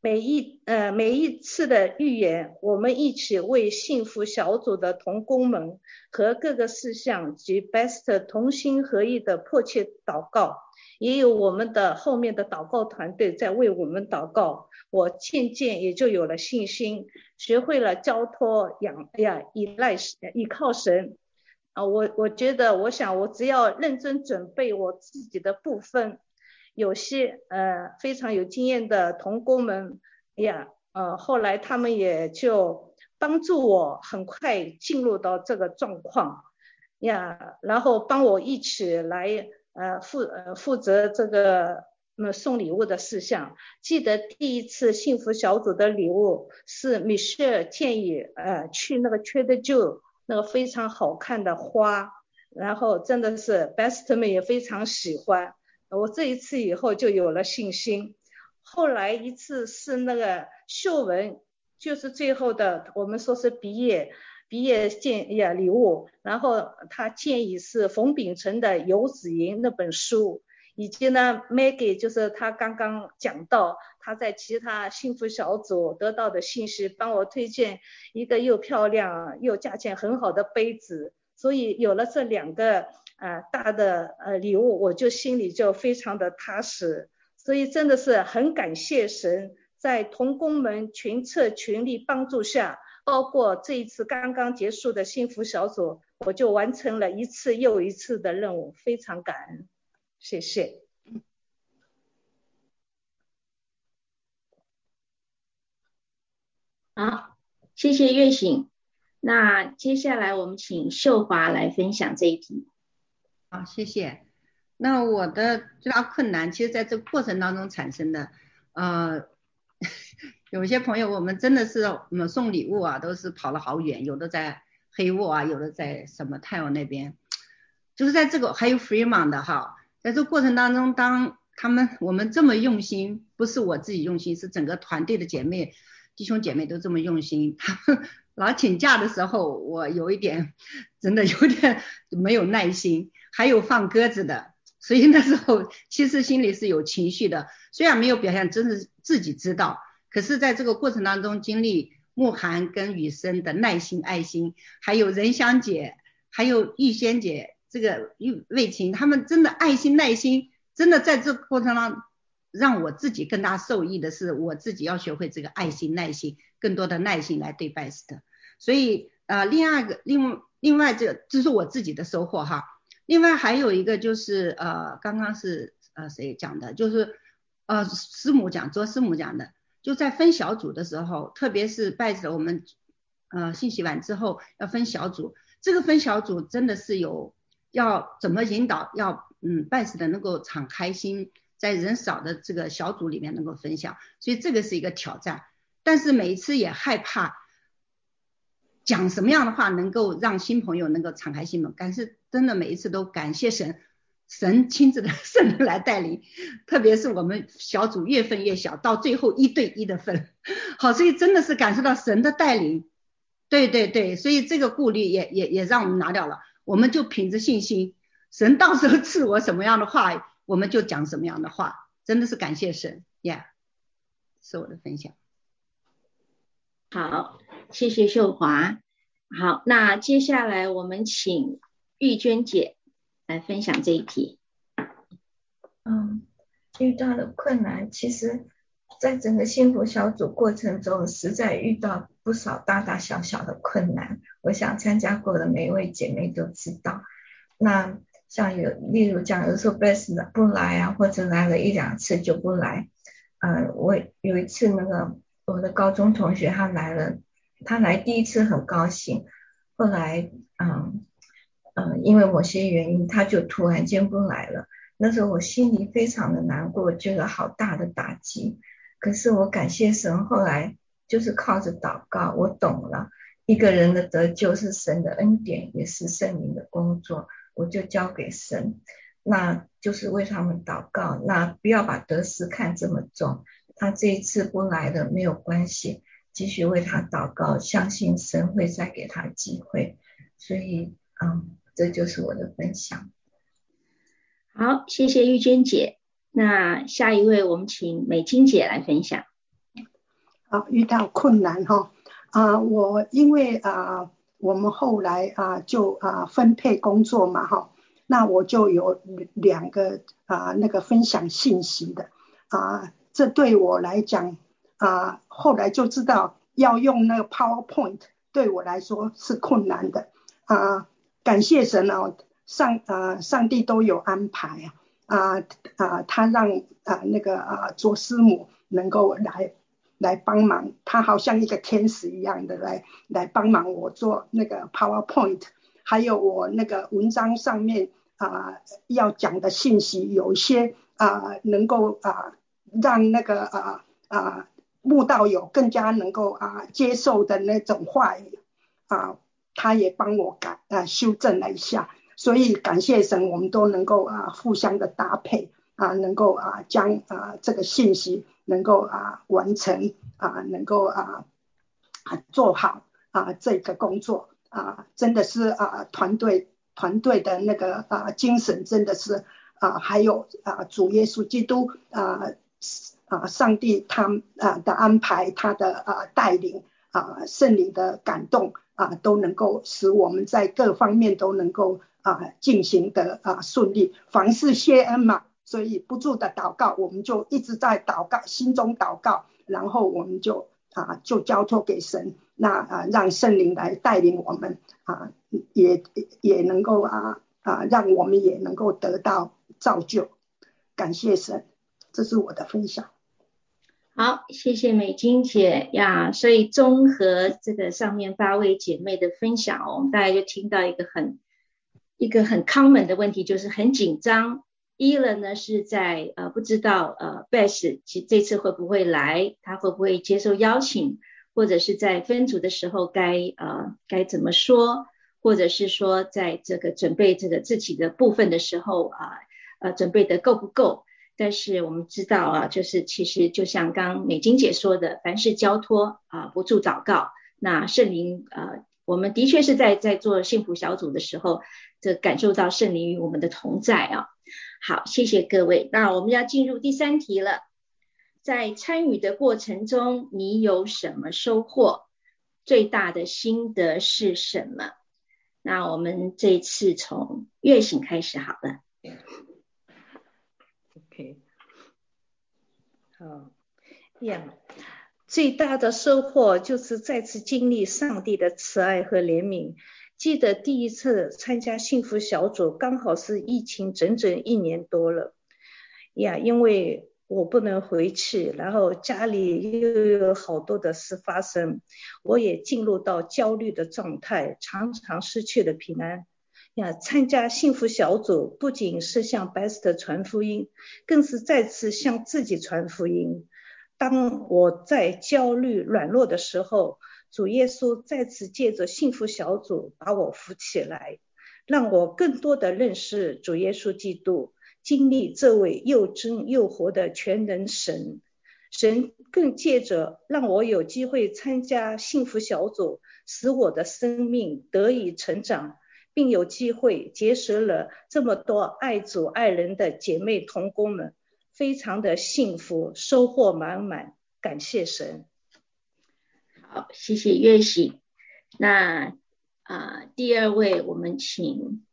每一呃每一次的预言，我们一起为幸福小组的童工们和各个事项及 best 同心合意的迫切祷告，也有我们的后面的祷告团队在为我们祷告。我渐渐也就有了信心，学会了交托仰呀依赖依靠神。啊，我我觉得，我想我只要认真准备我自己的部分，有些呃非常有经验的同工们呀，呃后来他们也就帮助我很快进入到这个状况呀，然后帮我一起来呃负呃负责这个那送礼物的事项。记得第一次幸福小组的礼物是米歇尔建议呃去那个 Trader Joe。那个非常好看的花，然后真的是 best 们也非常喜欢。我这一次以后就有了信心。后来一次是那个秀文，就是最后的我们说是毕业毕业建呀礼物，然后他建议是冯秉成的《游子吟》那本书。以及呢，Maggie 就是他刚刚讲到他在其他幸福小组得到的信息，帮我推荐一个又漂亮又价钱很好的杯子，所以有了这两个呃大的呃礼物，我就心里就非常的踏实，所以真的是很感谢神，在同工们群策群力帮助下，包括这一次刚刚结束的幸福小组，我就完成了一次又一次的任务，非常感恩。谢谢。好，谢谢月醒。那接下来我们请秀华来分享这一题。好，谢谢。那我的最大困难，其实在这个过程当中产生的，呃，有些朋友我们真的是，我们送礼物啊，都是跑了好远，有的在黑沃啊，有的在什么泰 e 那边，就是在这个还有 Fremont 的哈，在这个过程当中，当他们我们这么用心，不是我自己用心，是整个团队的姐妹弟兄姐妹都这么用心，他们老请假的时候，我有一点真的有点没有耐心，还有放鸽子的，所以那时候其实心里是有情绪的，虽然没有表现，真是自己知道，可是在这个过程当中经历。慕寒跟雨生的耐心、爱心，还有仁香姐，还有玉仙姐，这个玉魏晴，他们真的爱心、耐心，真的在这个过程当中，让我自己更大受益的是，我自己要学会这个爱心、耐心，更多的耐心来对拜师的。所以，呃，另外一个，另另外这这是我自己的收获哈。另外还有一个就是，呃，刚刚是呃谁讲的，就是呃师母讲，做师母讲的。就在分小组的时候，特别是拜着我们呃信息完之后要分小组，这个分小组真的是有要怎么引导，要嗯拜师的能够敞开心，在人少的这个小组里面能够分享，所以这个是一个挑战。但是每一次也害怕讲什么样的话能够让新朋友能够敞开心门，但是真的每一次都感谢神。神亲自的 圣人来带领，特别是我们小组越分越小，到最后一对一的分，好，所以真的是感受到神的带领，对对对，所以这个顾虑也也也让我们拿掉了，我们就凭着信心，神到时候赐我什么样的话，我们就讲什么样的话，真的是感谢神，Yeah，是我的分享。好，谢谢秀华。好，那接下来我们请玉娟姐。来分享这一题。嗯，遇到的困难，其实在整个幸福小组过程中，实在遇到不少大大小小的困难。我想参加过的每一位姐妹都知道。那像有，例如讲，有时候 Best 不来啊，或者来了一两次就不来。嗯，我有一次那个我的高中同学他来了，他来第一次很高兴，后来嗯。嗯，因为某些原因，他就突然间不来了。那时候我心里非常的难过，觉得好大的打击。可是我感谢神，后来就是靠着祷告，我懂了，一个人的得救是神的恩典，也是圣灵的工作，我就交给神。那就是为他们祷告，那不要把得失看这么重。他这一次不来的没有关系，继续为他祷告，相信神会再给他机会。所以，嗯。这就是我的分享。好，谢谢玉娟姐。那下一位，我们请美金姐来分享。好，遇到困难哈啊，我因为啊，我们后来啊就啊分配工作嘛哈，那我就有两个啊那个分享信息的啊，这对我来讲啊，后来就知道要用那个 PowerPoint，对我来说是困难的啊。感谢神哦，上啊上帝都有安排啊啊他让啊那个啊卓师母能够来来帮忙，他好像一个天使一样的来来帮忙我做那个 PowerPoint，还有我那个文章上面啊要讲的信息，有一些啊能够啊让那个啊啊慕道友更加能够啊接受的那种话语啊。他也帮我改啊修正了一下，所以感谢神，我们都能够啊互相的搭配啊，能够啊将啊这个信息能够啊完成啊，能够啊啊做好啊这个工作啊，真的是啊团队团队的那个啊精神真的是啊还有啊主耶稣基督啊是啊上帝他啊的安排他的啊带领啊圣灵的感动。啊，都能够使我们在各方面都能够啊进行的啊顺利，凡事谢恩嘛，所以不住的祷告，我们就一直在祷告，心中祷告，然后我们就啊就交托给神，那啊让圣灵来带领我们啊，也也能够啊啊让我们也能够得到造就，感谢神，这是我的分享。好，谢谢美金姐呀。所以综合这个上面八位姐妹的分享，我们大家就听到一个很一个很 common 的问题，就是很紧张。一了呢是在呃不知道呃 Best 其这次会不会来，他会不会接受邀请，或者是在分组的时候该呃该怎么说，或者是说在这个准备这个自己的部分的时候啊呃准备的够不够？但是我们知道啊，就是其实就像刚美金姐说的，凡事交托啊，不住祷告。那圣灵啊，我们的确是在在做幸福小组的时候，这感受到圣灵与我们的同在啊。好，谢谢各位。那我们要进入第三题了，在参与的过程中，你有什么收获？最大的心得是什么？那我们这次从月醒开始好了。OK，好，样。最大的收获就是再次经历上帝的慈爱和怜悯。记得第一次参加幸福小组，刚好是疫情整整一年多了呀，因为我不能回去，然后家里又有好多的事发生，我也进入到焦虑的状态，常常失去了平安呀。参加幸福小组不仅是向 Best 传福音，更是再次向自己传福音。当我在焦虑软弱的时候，主耶稣再次借着幸福小组把我扶起来，让我更多的认识主耶稣基督，经历这位又真又活的全能神。神更借着让我有机会参加幸福小组，使我的生命得以成长，并有机会结识了这么多爱主爱人的姐妹同工们。非常的幸福，收获满满，感谢神。好，谢谢月喜。那啊，第二位，我们请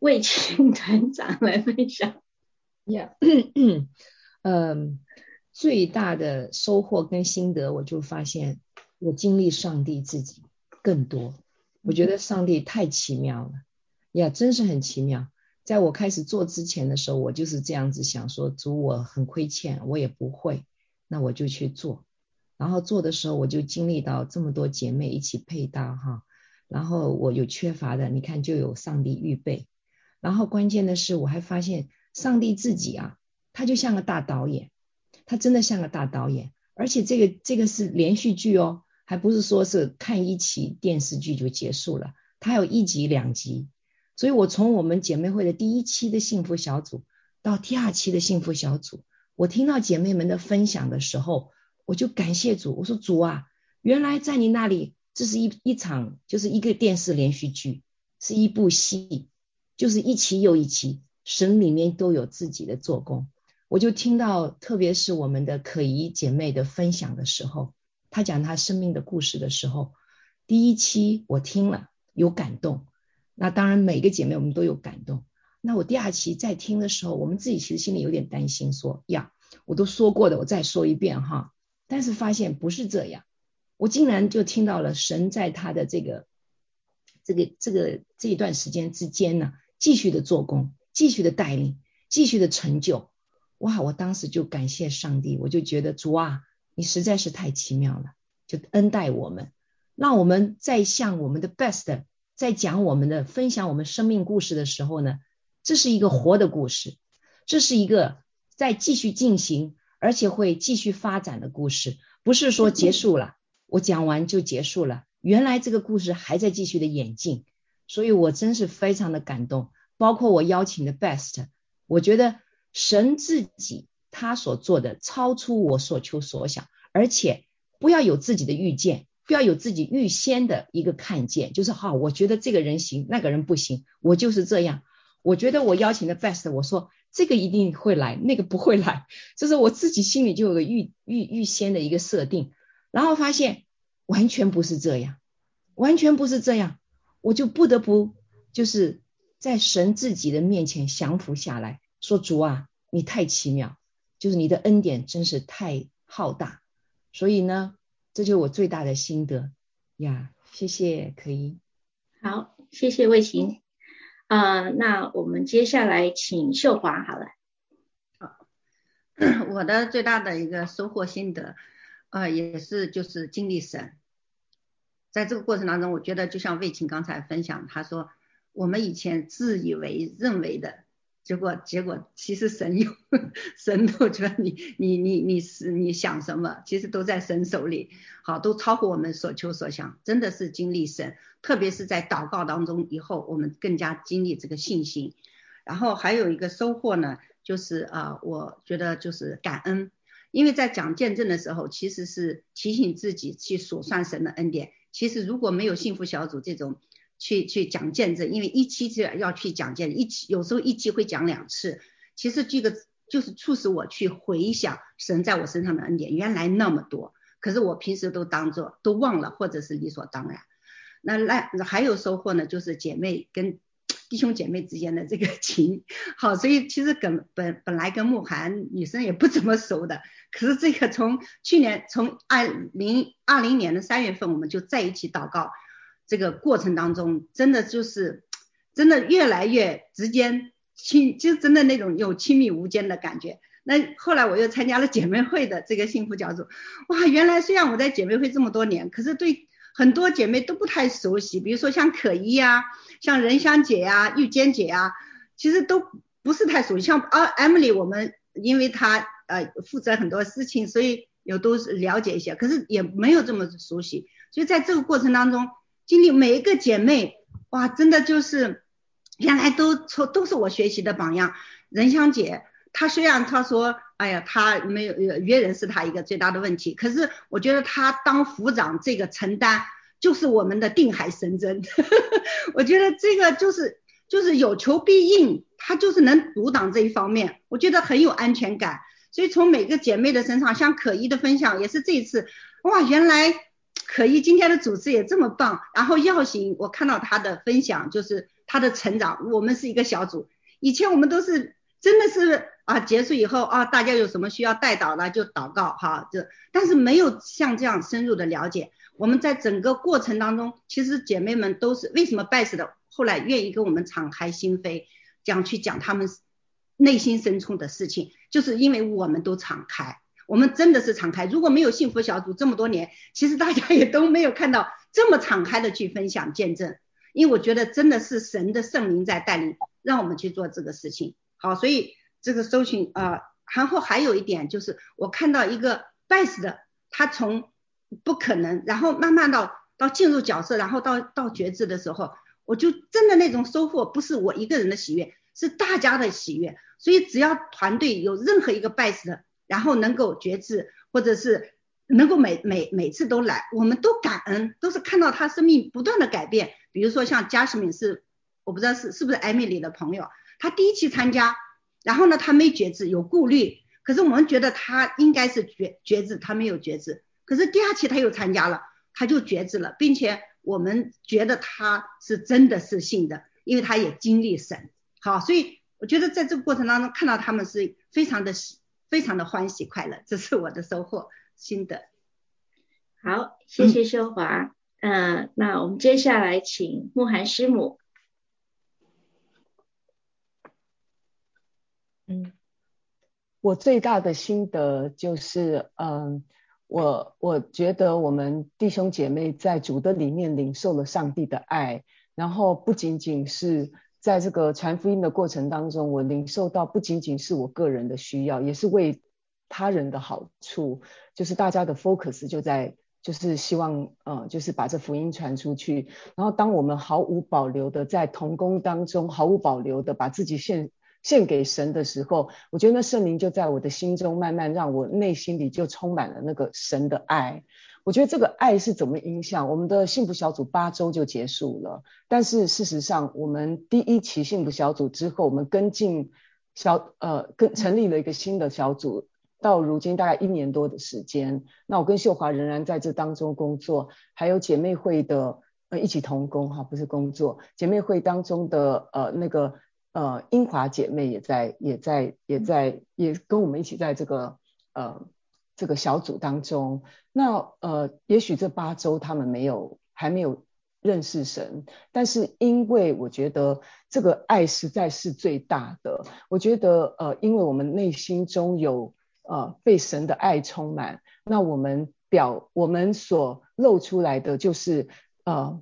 魏青团长来分享。呀，嗯，最大的收获跟心得，我就发现我经历上帝自己更多。我觉得上帝太奇妙了，呀，真是很奇妙。在我开始做之前的时候，我就是这样子想说，主我很亏欠，我也不会，那我就去做。然后做的时候，我就经历到这么多姐妹一起配搭哈，然后我有缺乏的，你看就有上帝预备。然后关键的是，我还发现上帝自己啊，他就像个大导演，他真的像个大导演，而且这个这个是连续剧哦，还不是说是看一期电视剧就结束了，它有一集两集。所以，我从我们姐妹会的第一期的幸福小组到第二期的幸福小组，我听到姐妹们的分享的时候，我就感谢主。我说主啊，原来在你那里，这是一一场，就是一个电视连续剧，是一部戏，就是一期又一期，神里面都有自己的做工。我就听到，特别是我们的可怡姐妹的分享的时候，他讲他生命的故事的时候，第一期我听了有感动。那当然，每个姐妹我们都有感动。那我第二期在听的时候，我们自己其实心里有点担心，说呀，我都说过的，我再说一遍哈。但是发现不是这样，我竟然就听到了神在他的这个、这个、这个这一段时间之间呢，继续的做工，继续的带领，继续的成就。哇！我当时就感谢上帝，我就觉得主啊，你实在是太奇妙了，就恩待我们，让我们再向我们的 best。在讲我们的分享我们生命故事的时候呢，这是一个活的故事，这是一个在继续进行而且会继续发展的故事，不是说结束了，我讲完就结束了。原来这个故事还在继续的演进，所以我真是非常的感动。包括我邀请的 Best，我觉得神自己他所做的超出我所求所想，而且不要有自己的预见。不要有自己预先的一个看见，就是好，我觉得这个人行，那个人不行，我就是这样。我觉得我邀请的 best，我说这个一定会来，那个不会来，就是我自己心里就有个预预预先的一个设定，然后发现完全不是这样，完全不是这样，我就不得不就是在神自己的面前降服下来，说主啊，你太奇妙，就是你的恩典真是太浩大，所以呢。这就是我最大的心得呀，谢谢，可以。好，谢谢魏晴。啊，那我们接下来请秀华好了。好，我的最大的一个收获心得，呃，也是就是经历神。在这个过程当中，我觉得就像魏晴刚才分享，他说我们以前自以为认为的结果结果其实神有 神都觉得你你你你是你想什么，其实都在神手里，好都超乎我们所求所想，真的是经历神，特别是在祷告当中以后，我们更加经历这个信心。然后还有一个收获呢，就是啊，我觉得就是感恩，因为在讲见证的时候，其实是提醒自己去数算神的恩典。其实如果没有幸福小组这种去去讲见证，因为一期就要去讲见证，一期有时候一期会讲两次，其实这个就是促使我去回想神在我身上的恩典，原来那么多，可是我平时都当做都忘了，或者是理所当然。那那还有收获呢，就是姐妹跟。弟兄姐妹之间的这个 情好，所以其实跟本本来跟慕寒女生也不怎么熟的，可是这个从去年从二零二零年的三月份我们就在一起祷告，这个过程当中真的就是真的越来越之间亲，就真的那种有亲密无间的感觉。那后来我又参加了姐妹会的这个幸福小组，哇，原来虽然我在姐妹会这么多年，可是对。很多姐妹都不太熟悉，比如说像可依呀，像任香姐呀、玉坚姐呀，其实都不是太熟悉。像啊，Emily，我们因为她呃负责很多事情，所以有都是了解一些，可是也没有这么熟悉。所以在这个过程当中，经历每一个姐妹，哇，真的就是原来都从都是我学习的榜样。任香姐，她虽然她说。哎呀，她没有约人是她一个最大的问题。可是我觉得她当副长这个承担就是我们的定海神针。我觉得这个就是就是有求必应，她就是能阻挡这一方面，我觉得很有安全感。所以从每个姐妹的身上，像可依的分享也是这一次，哇，原来可依今天的主持也这么棒。然后耀行，我看到他的分享就是他的成长，我们是一个小组，以前我们都是真的是。啊，结束以后啊，大家有什么需要带祷的就祷告哈，就但是没有像这样深入的了解。我们在整个过程当中，其实姐妹们都是为什么拜师的，后来愿意跟我们敞开心扉，讲去讲他们内心深处的事情，就是因为我们都敞开，我们真的是敞开。如果没有幸福小组这么多年，其实大家也都没有看到这么敞开的去分享见证，因为我觉得真的是神的圣灵在带领，让我们去做这个事情。好，所以。这个搜寻啊，然后还有一点就是，我看到一个 best 的，他从不可能，然后慢慢到到进入角色，然后到到觉知的时候，我就真的那种收获不是我一个人的喜悦，是大家的喜悦。所以只要团队有任何一个 best 的，然后能够觉知，或者是能够每每每次都来，我们都感恩，都是看到他生命不断的改变。比如说像嘉士敏是，我不知道是是不是艾米丽的朋友，他第一期参加。然后呢，他没觉知，有顾虑。可是我们觉得他应该是觉觉知，他没有觉知。可是第二期他又参加了，他就觉知了，并且我们觉得他是真的是信的，因为他也经历神。好，所以我觉得在这个过程当中看到他们是非常的喜，非常的欢喜快乐，这是我的收获心得。好，谢谢秀华。嗯，那我们接下来请慕寒师母。嗯，我最大的心得就是，嗯，我我觉得我们弟兄姐妹在主的里面领受了上帝的爱，然后不仅仅是在这个传福音的过程当中，我领受到不仅仅是我个人的需要，也是为他人的好处，就是大家的 focus 就在，就是希望，嗯，就是把这福音传出去。然后当我们毫无保留的在同工当中，毫无保留的把自己献。献给神的时候，我觉得那圣灵就在我的心中慢慢让我内心里就充满了那个神的爱。我觉得这个爱是怎么影响我们的幸福小组八周就结束了，但是事实上我们第一期幸福小组之后，我们跟进小呃跟成立了一个新的小组，到如今大概一年多的时间。那我跟秀华仍然在这当中工作，还有姐妹会的呃一起同工哈，不是工作，姐妹会当中的呃那个。呃，英华姐妹也在，也在，也在，也跟我们一起在这个呃这个小组当中。那呃，也许这八周他们没有还没有认识神，但是因为我觉得这个爱实在是最大的。我觉得呃，因为我们内心中有呃被神的爱充满，那我们表我们所露出来的就是呃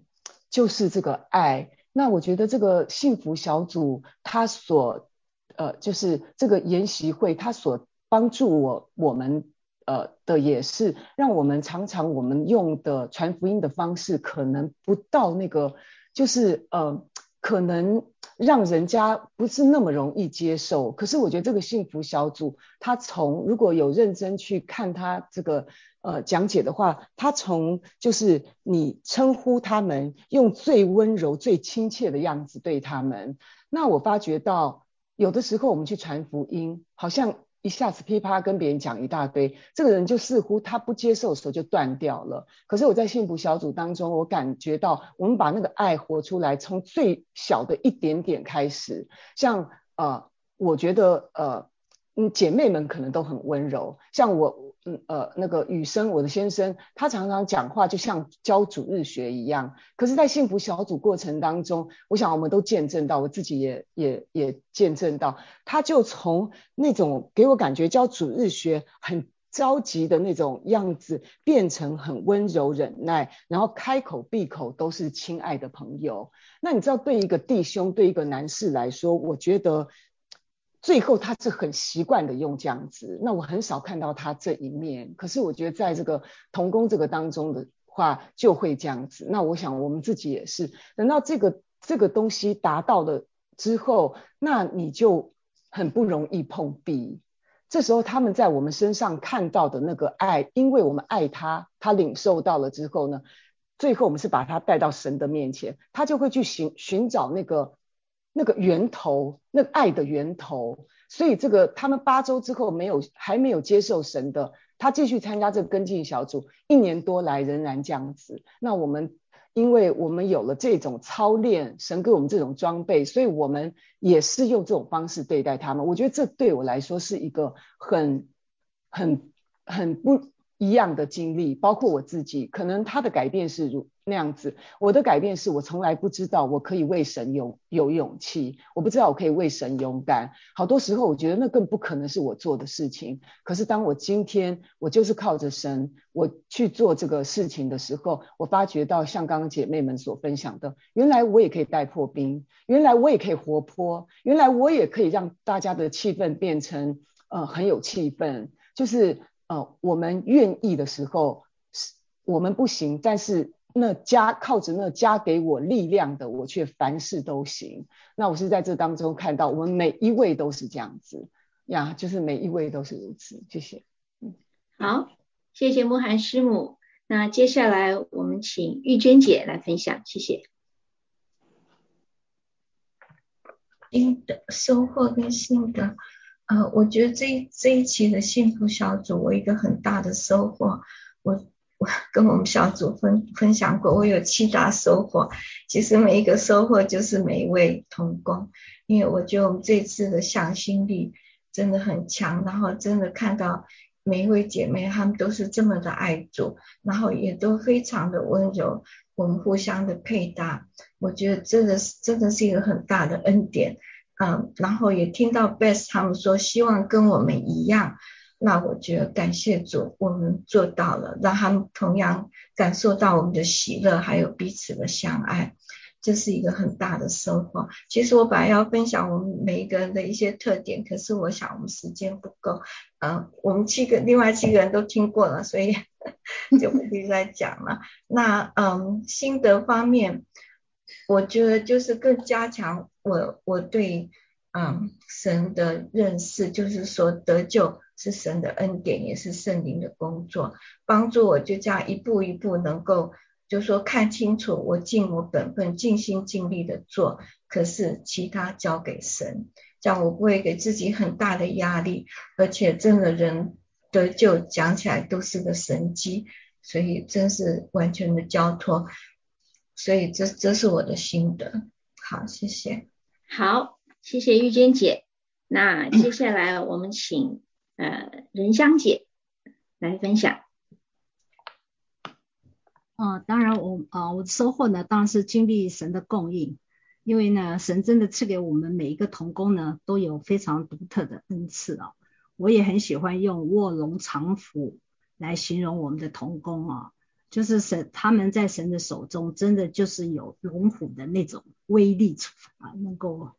就是这个爱。那我觉得这个幸福小组，它所呃，就是这个研习会，它所帮助我我们呃的也是，让我们常常我们用的传福音的方式，可能不到那个，就是呃，可能让人家不是那么容易接受。可是我觉得这个幸福小组，他从如果有认真去看他这个呃讲解的话，他从就是你称呼他们，用最温柔、最亲切的样子对他们，那我发觉到。有的时候我们去传福音，好像一下子噼啪跟别人讲一大堆，这个人就似乎他不接受的时候就断掉了。可是我在幸福小组当中，我感觉到我们把那个爱活出来，从最小的一点点开始，像呃，我觉得呃。嗯，姐妹们可能都很温柔，像我，嗯呃，那个雨生，我的先生，他常常讲话就像教主日学一样。可是，在幸福小组过程当中，我想我们都见证到，我自己也也也见证到，他就从那种给我感觉教主日学很着急的那种样子，变成很温柔忍耐，然后开口闭口都是亲爱的朋友。那你知道，对一个弟兄，对一个男士来说，我觉得。最后他是很习惯的用这样子，那我很少看到他这一面。可是我觉得在这个童工这个当中的话，就会这样子。那我想我们自己也是，等到这个这个东西达到了之后，那你就很不容易碰壁。这时候他们在我们身上看到的那个爱，因为我们爱他，他领受到了之后呢，最后我们是把他带到神的面前，他就会去寻寻找那个。那个源头，那爱的源头，所以这个他们八周之后没有还没有接受神的，他继续参加这个跟进小组，一年多来仍然这样子。那我们因为我们有了这种操练，神给我们这种装备，所以我们也是用这种方式对待他们。我觉得这对我来说是一个很很很不一样的经历，包括我自己，可能他的改变是如。那样子，我的改变是我从来不知道我可以为神有有勇气，我不知道我可以为神勇敢。好多时候我觉得那更不可能是我做的事情。可是当我今天我就是靠着神，我去做这个事情的时候，我发觉到像刚刚姐妹们所分享的，原来我也可以带破冰，原来我也可以活泼，原来我也可以让大家的气氛变成呃很有气氛。就是呃我们愿意的时候，是我们不行，但是。那加靠着那加给我力量的，我却凡事都行。那我是在这当中看到，我们每一位都是这样子呀，就是每一位都是如此。谢谢。嗯，好，谢谢慕寒师母。那接下来我们请玉娟姐来分享，谢谢。新的收获跟心得，呃，我觉得这这一期的幸福小组，我一个很大的收获，我。跟我们小组分分享过，我有七大收获。其实每一个收获就是每一位同工，因为我觉得我们这次的向心力真的很强，然后真的看到每一位姐妹她们都是这么的爱主，然后也都非常的温柔，我们互相的配搭，我觉得真的是真的是一个很大的恩典。嗯，然后也听到 Best 他们说希望跟我们一样。那我觉得感谢主，我们做到了，让他们同样感受到我们的喜乐，还有彼此的相爱，这是一个很大的收获。其实我本来要分享我们每一个人的一些特点，可是我想我们时间不够，嗯，我们七个另外七个人都听过了，所以 就不必再讲了。那嗯，心得方面，我觉得就是更加强我我对嗯神的认识，就是说得救。是神的恩典，也是圣灵的工作，帮助我就这样一步一步能够，就说看清楚，我尽我本分，尽心尽力的做，可是其他交给神，这样我不会给自己很大的压力，而且真的人得救讲起来都是个神机，所以真是完全的交托，所以这这是我的心得。好，谢谢。好，谢谢玉娟姐。那接下来我们请。呃，仁香姐来分享。哦，当然我啊，我收获呢，当然是经历神的供应，因为呢，神真的赐给我们每一个童工呢，都有非常独特的恩赐啊。我也很喜欢用卧龙藏虎来形容我们的童工啊，就是神他们在神的手中，真的就是有龙虎的那种威力啊，能够啊。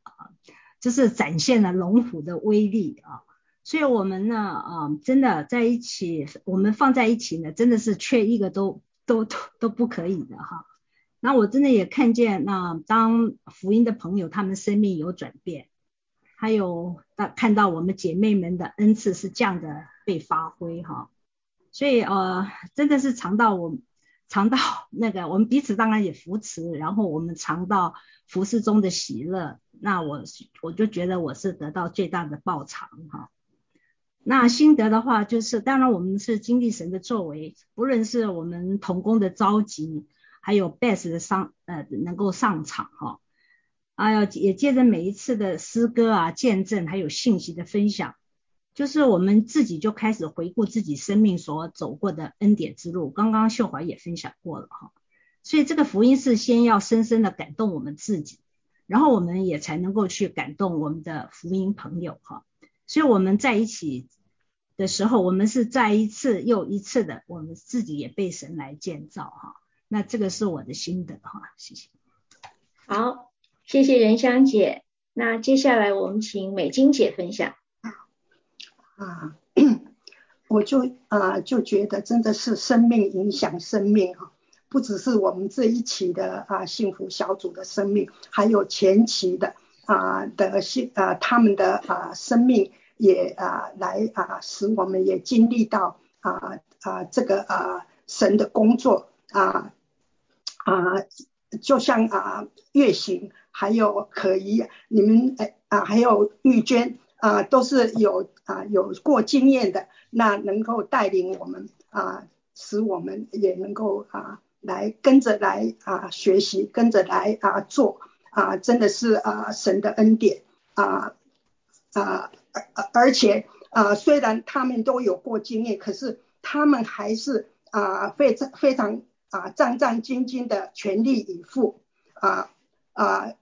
就是展现了龙虎的威力啊。所以我们呢，啊，真的在一起，我们放在一起呢，真的是缺一个都都都都不可以的哈。那我真的也看见，那当福音的朋友他们生命有转变，还有到看到我们姐妹们的恩赐是这样的被发挥哈。所以呃，真的是尝到我尝到那个我们彼此当然也扶持，然后我们尝到服侍中的喜乐，那我我就觉得我是得到最大的报偿哈。那心得的话，就是当然我们是经历神的作为，不论是我们童工的召集，还有 best 的上呃能够上场哈，啊要也借着每一次的诗歌啊见证，还有信息的分享，就是我们自己就开始回顾自己生命所走过的恩典之路。刚刚秀华也分享过了哈，所以这个福音是先要深深的感动我们自己，然后我们也才能够去感动我们的福音朋友哈。所以我们在一起的时候，我们是再一次又一次的，我们自己也被神来建造哈。那这个是我的心得哈，谢谢。好，谢谢仁香姐。那接下来我们请美金姐分享。啊，我就啊就觉得真的是生命影响生命啊，不只是我们这一期的啊幸福小组的生命，还有前期的。啊的幸啊他们的啊生命也啊来啊使我们也经历到啊啊这个啊神的工作啊啊就像啊月行还有可疑你们哎啊还有玉娟啊都是有啊有过经验的那能够带领我们啊使我们也能够啊来跟着来啊学习跟着来啊做。啊，真的是啊，神的恩典啊啊，而而且啊，虽然他们都有过经验，可是他们还是啊，非常非常啊，战战兢兢的全力以赴啊啊，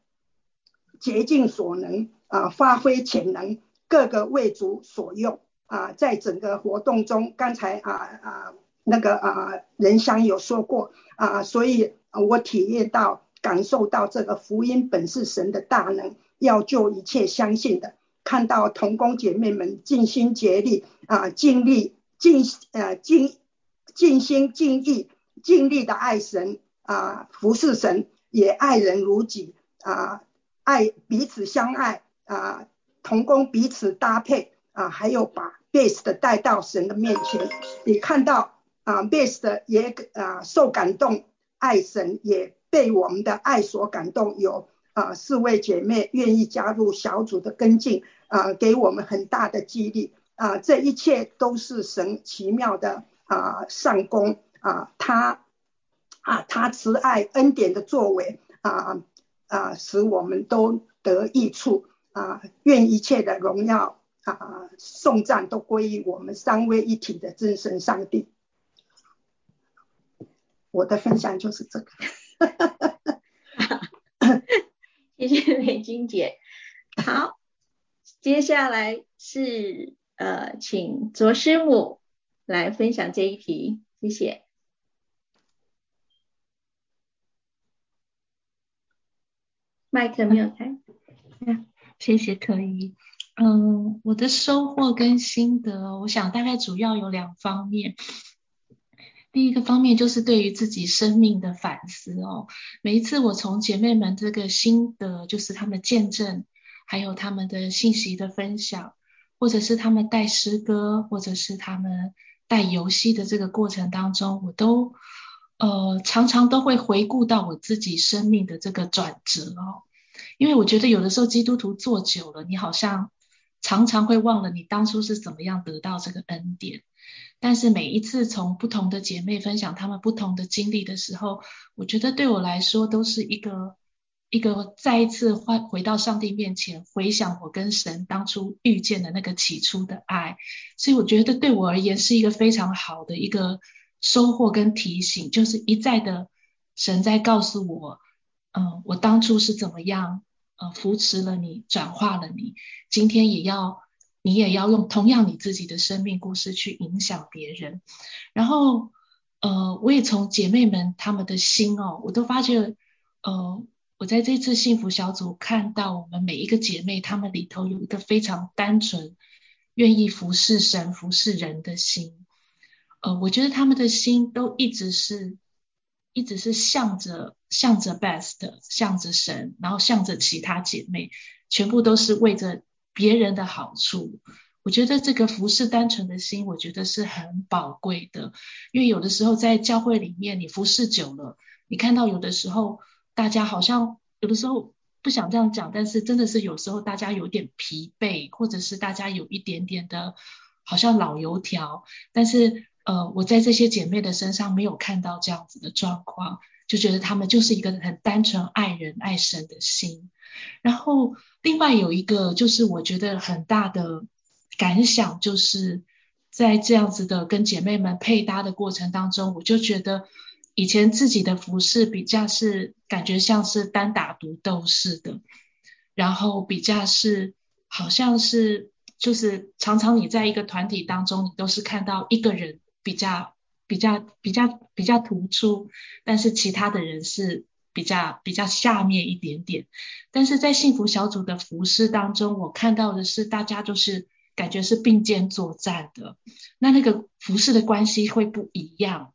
竭尽所能啊，发挥潜能，各个为主所用啊，在整个活动中，刚才啊啊那个啊仁香有说过啊，所以我体验到。感受到这个福音本是神的大能，要救一切相信的。看到同工姐妹们尽心竭力啊，尽力尽呃尽尽心尽意尽力的爱神啊，服侍神，也爱人如己啊，爱彼此相爱啊，同工彼此搭配啊，还有把 best 带到神的面前。你看到啊，best 也啊受感动，爱神也。被我们的爱所感动，有啊四位姐妹愿意加入小组的跟进啊，给我们很大的激励啊，这一切都是神奇妙的啊上功啊，他啊他慈爱恩典的作为啊啊，使我们都得益处啊，愿一切的荣耀啊颂赞都归于我们三位一体的真神上帝。我的分享就是这个。谢谢美君姐。好，接下来是呃，请卓师母来分享这一题，谢谢。麦克没有开。谢谢可以。嗯，我的收获跟心得，我想大概主要有两方面。第一个方面就是对于自己生命的反思哦。每一次我从姐妹们这个心得，就是他们见证，还有他们的信息的分享，或者是他们带诗歌，或者是他们带游戏的这个过程当中，我都呃常常都会回顾到我自己生命的这个转折哦。因为我觉得有的时候基督徒做久了，你好像常常会忘了你当初是怎么样得到这个恩典。但是每一次从不同的姐妹分享她们不同的经历的时候，我觉得对我来说都是一个一个再一次回回到上帝面前，回想我跟神当初遇见的那个起初的爱，所以我觉得对我而言是一个非常好的一个收获跟提醒，就是一再的神在告诉我，嗯，我当初是怎么样呃扶持了你，转化了你，今天也要。你也要用同样你自己的生命故事去影响别人，然后呃，我也从姐妹们她们的心哦，我都发觉呃，我在这次幸福小组看到我们每一个姐妹，她们里头有一个非常单纯、愿意服侍神、服侍人的心。呃，我觉得她们的心都一直是，一直是向着向着 best，向着神，然后向着其他姐妹，全部都是为着别人的好处。我觉得这个服侍单纯的心，我觉得是很宝贵的。因为有的时候在教会里面，你服侍久了，你看到有的时候大家好像有的时候不想这样讲，但是真的是有时候大家有点疲惫，或者是大家有一点点的，好像老油条。但是呃，我在这些姐妹的身上没有看到这样子的状况，就觉得他们就是一个很单纯爱人爱神的心。然后另外有一个就是我觉得很大的。感想就是在这样子的跟姐妹们配搭的过程当中，我就觉得以前自己的服饰比较是感觉像是单打独斗似的，然后比较是好像是就是常常你在一个团体当中，你都是看到一个人比较比较比较比较突出，但是其他的人是比较比较下面一点点。但是在幸福小组的服饰当中，我看到的是大家都是。感觉是并肩作战的，那那个服饰的关系会不一样。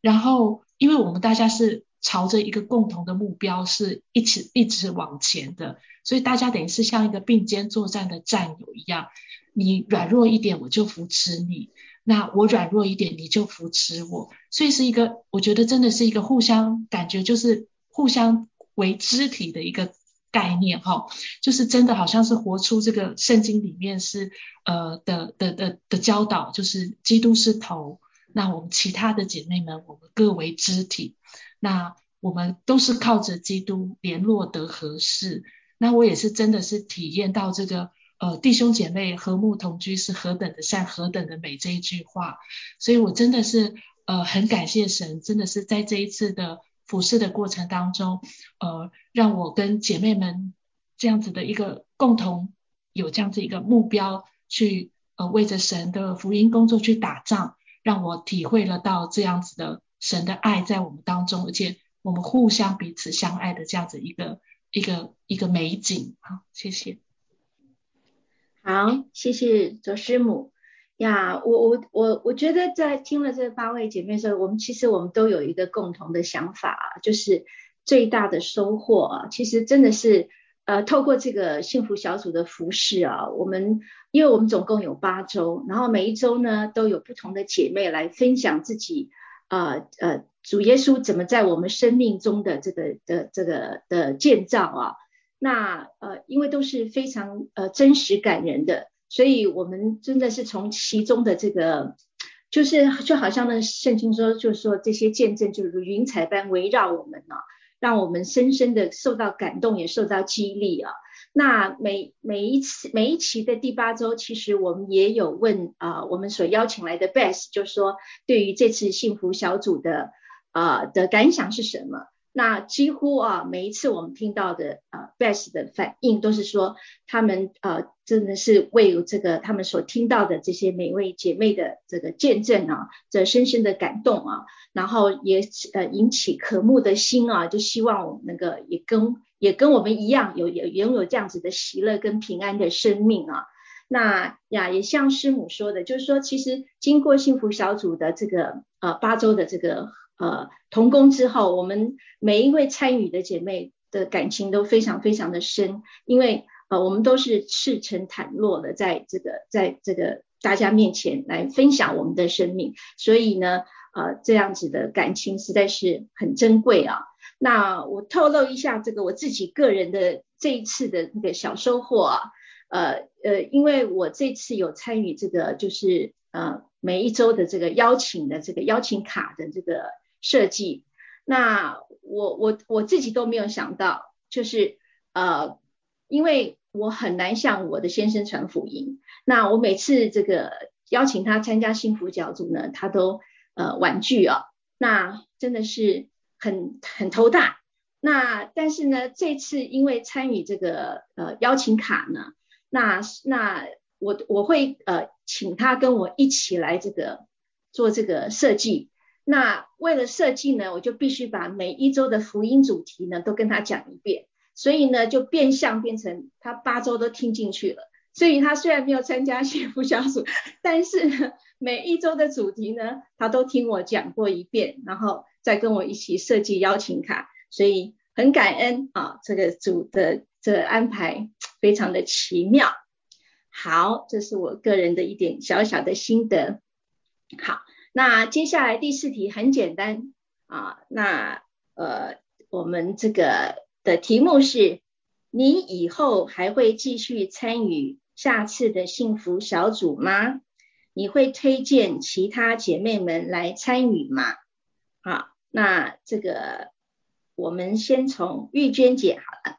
然后，因为我们大家是朝着一个共同的目标，是一起一直往前的，所以大家等于是像一个并肩作战的战友一样。你软弱一点，我就扶持你；那我软弱一点，你就扶持我。所以是一个，我觉得真的是一个互相感觉，就是互相为肢体的一个。概念哈，就是真的好像是活出这个圣经里面是呃的的的的教导，就是基督是头，那我们其他的姐妹们，我们各为肢体，那我们都是靠着基督联络得合适。那我也是真的是体验到这个呃弟兄姐妹和睦同居是何等的善，何等的美这一句话，所以我真的是呃很感谢神，真的是在这一次的。服侍的过程当中，呃，让我跟姐妹们这样子的一个共同有这样子一个目标，去呃为着神的福音工作去打仗，让我体会了到这样子的神的爱在我们当中，而且我们互相彼此相爱的这样子一个一个一个美景。好，谢谢。好，谢谢左师母。呀，我我我我觉得在听了这八位姐妹时候，我们其实我们都有一个共同的想法，就是最大的收获啊，其实真的是呃透过这个幸福小组的服饰啊，我们因为我们总共有八周，然后每一周呢都有不同的姐妹来分享自己啊呃主耶稣怎么在我们生命中的这个的这个的建造啊，那呃因为都是非常呃真实感人的。所以，我们真的是从其中的这个，就是就好像呢圣经说，就是说这些见证就如云彩般围绕我们啊，让我们深深的受到感动，也受到激励啊。那每每一次每一期的第八周，其实我们也有问啊，我们所邀请来的 Best，就是说对于这次幸福小组的啊的感想是什么？那几乎啊，每一次我们听到的啊，best 的反应都是说，他们啊，真的是为这个他们所听到的这些每位姐妹的这个见证啊，这深深的感动啊，然后也呃引起渴慕的心啊，就希望我们那个也跟也跟我们一样，有有拥有这样子的喜乐跟平安的生命啊。那呀，也像师母说的，就是说，其实经过幸福小组的这个呃八周的这个。呃，同工之后，我们每一位参与的姐妹的感情都非常非常的深，因为呃，我们都是赤诚坦露的，在这个在这个大家面前来分享我们的生命，所以呢，呃，这样子的感情实在是很珍贵啊。那我透露一下这个我自己个人的这一次的那个小收获啊，呃呃，因为我这次有参与这个就是呃每一周的这个邀请的这个邀请卡的这个。设计，那我我我自己都没有想到，就是呃，因为我很难向我的先生传福音，那我每次这个邀请他参加幸福小组呢，他都呃婉拒啊，那真的是很很头大。那但是呢，这次因为参与这个呃邀请卡呢，那那我我会呃请他跟我一起来这个做这个设计。那为了设计呢，我就必须把每一周的福音主题呢都跟他讲一遍，所以呢就变相变成他八周都听进去了。所以他虽然没有参加幸福小组，但是每一周的主题呢，他都听我讲过一遍，然后再跟我一起设计邀请卡，所以很感恩啊，这个组的这个安排非常的奇妙。好，这是我个人的一点小小的心得。好，那接下来第四题很简单啊，那呃我们这个的题目是，你以后还会继续参与？下次的幸福小组吗？你会推荐其他姐妹们来参与吗？好，那这个我们先从玉娟姐好了。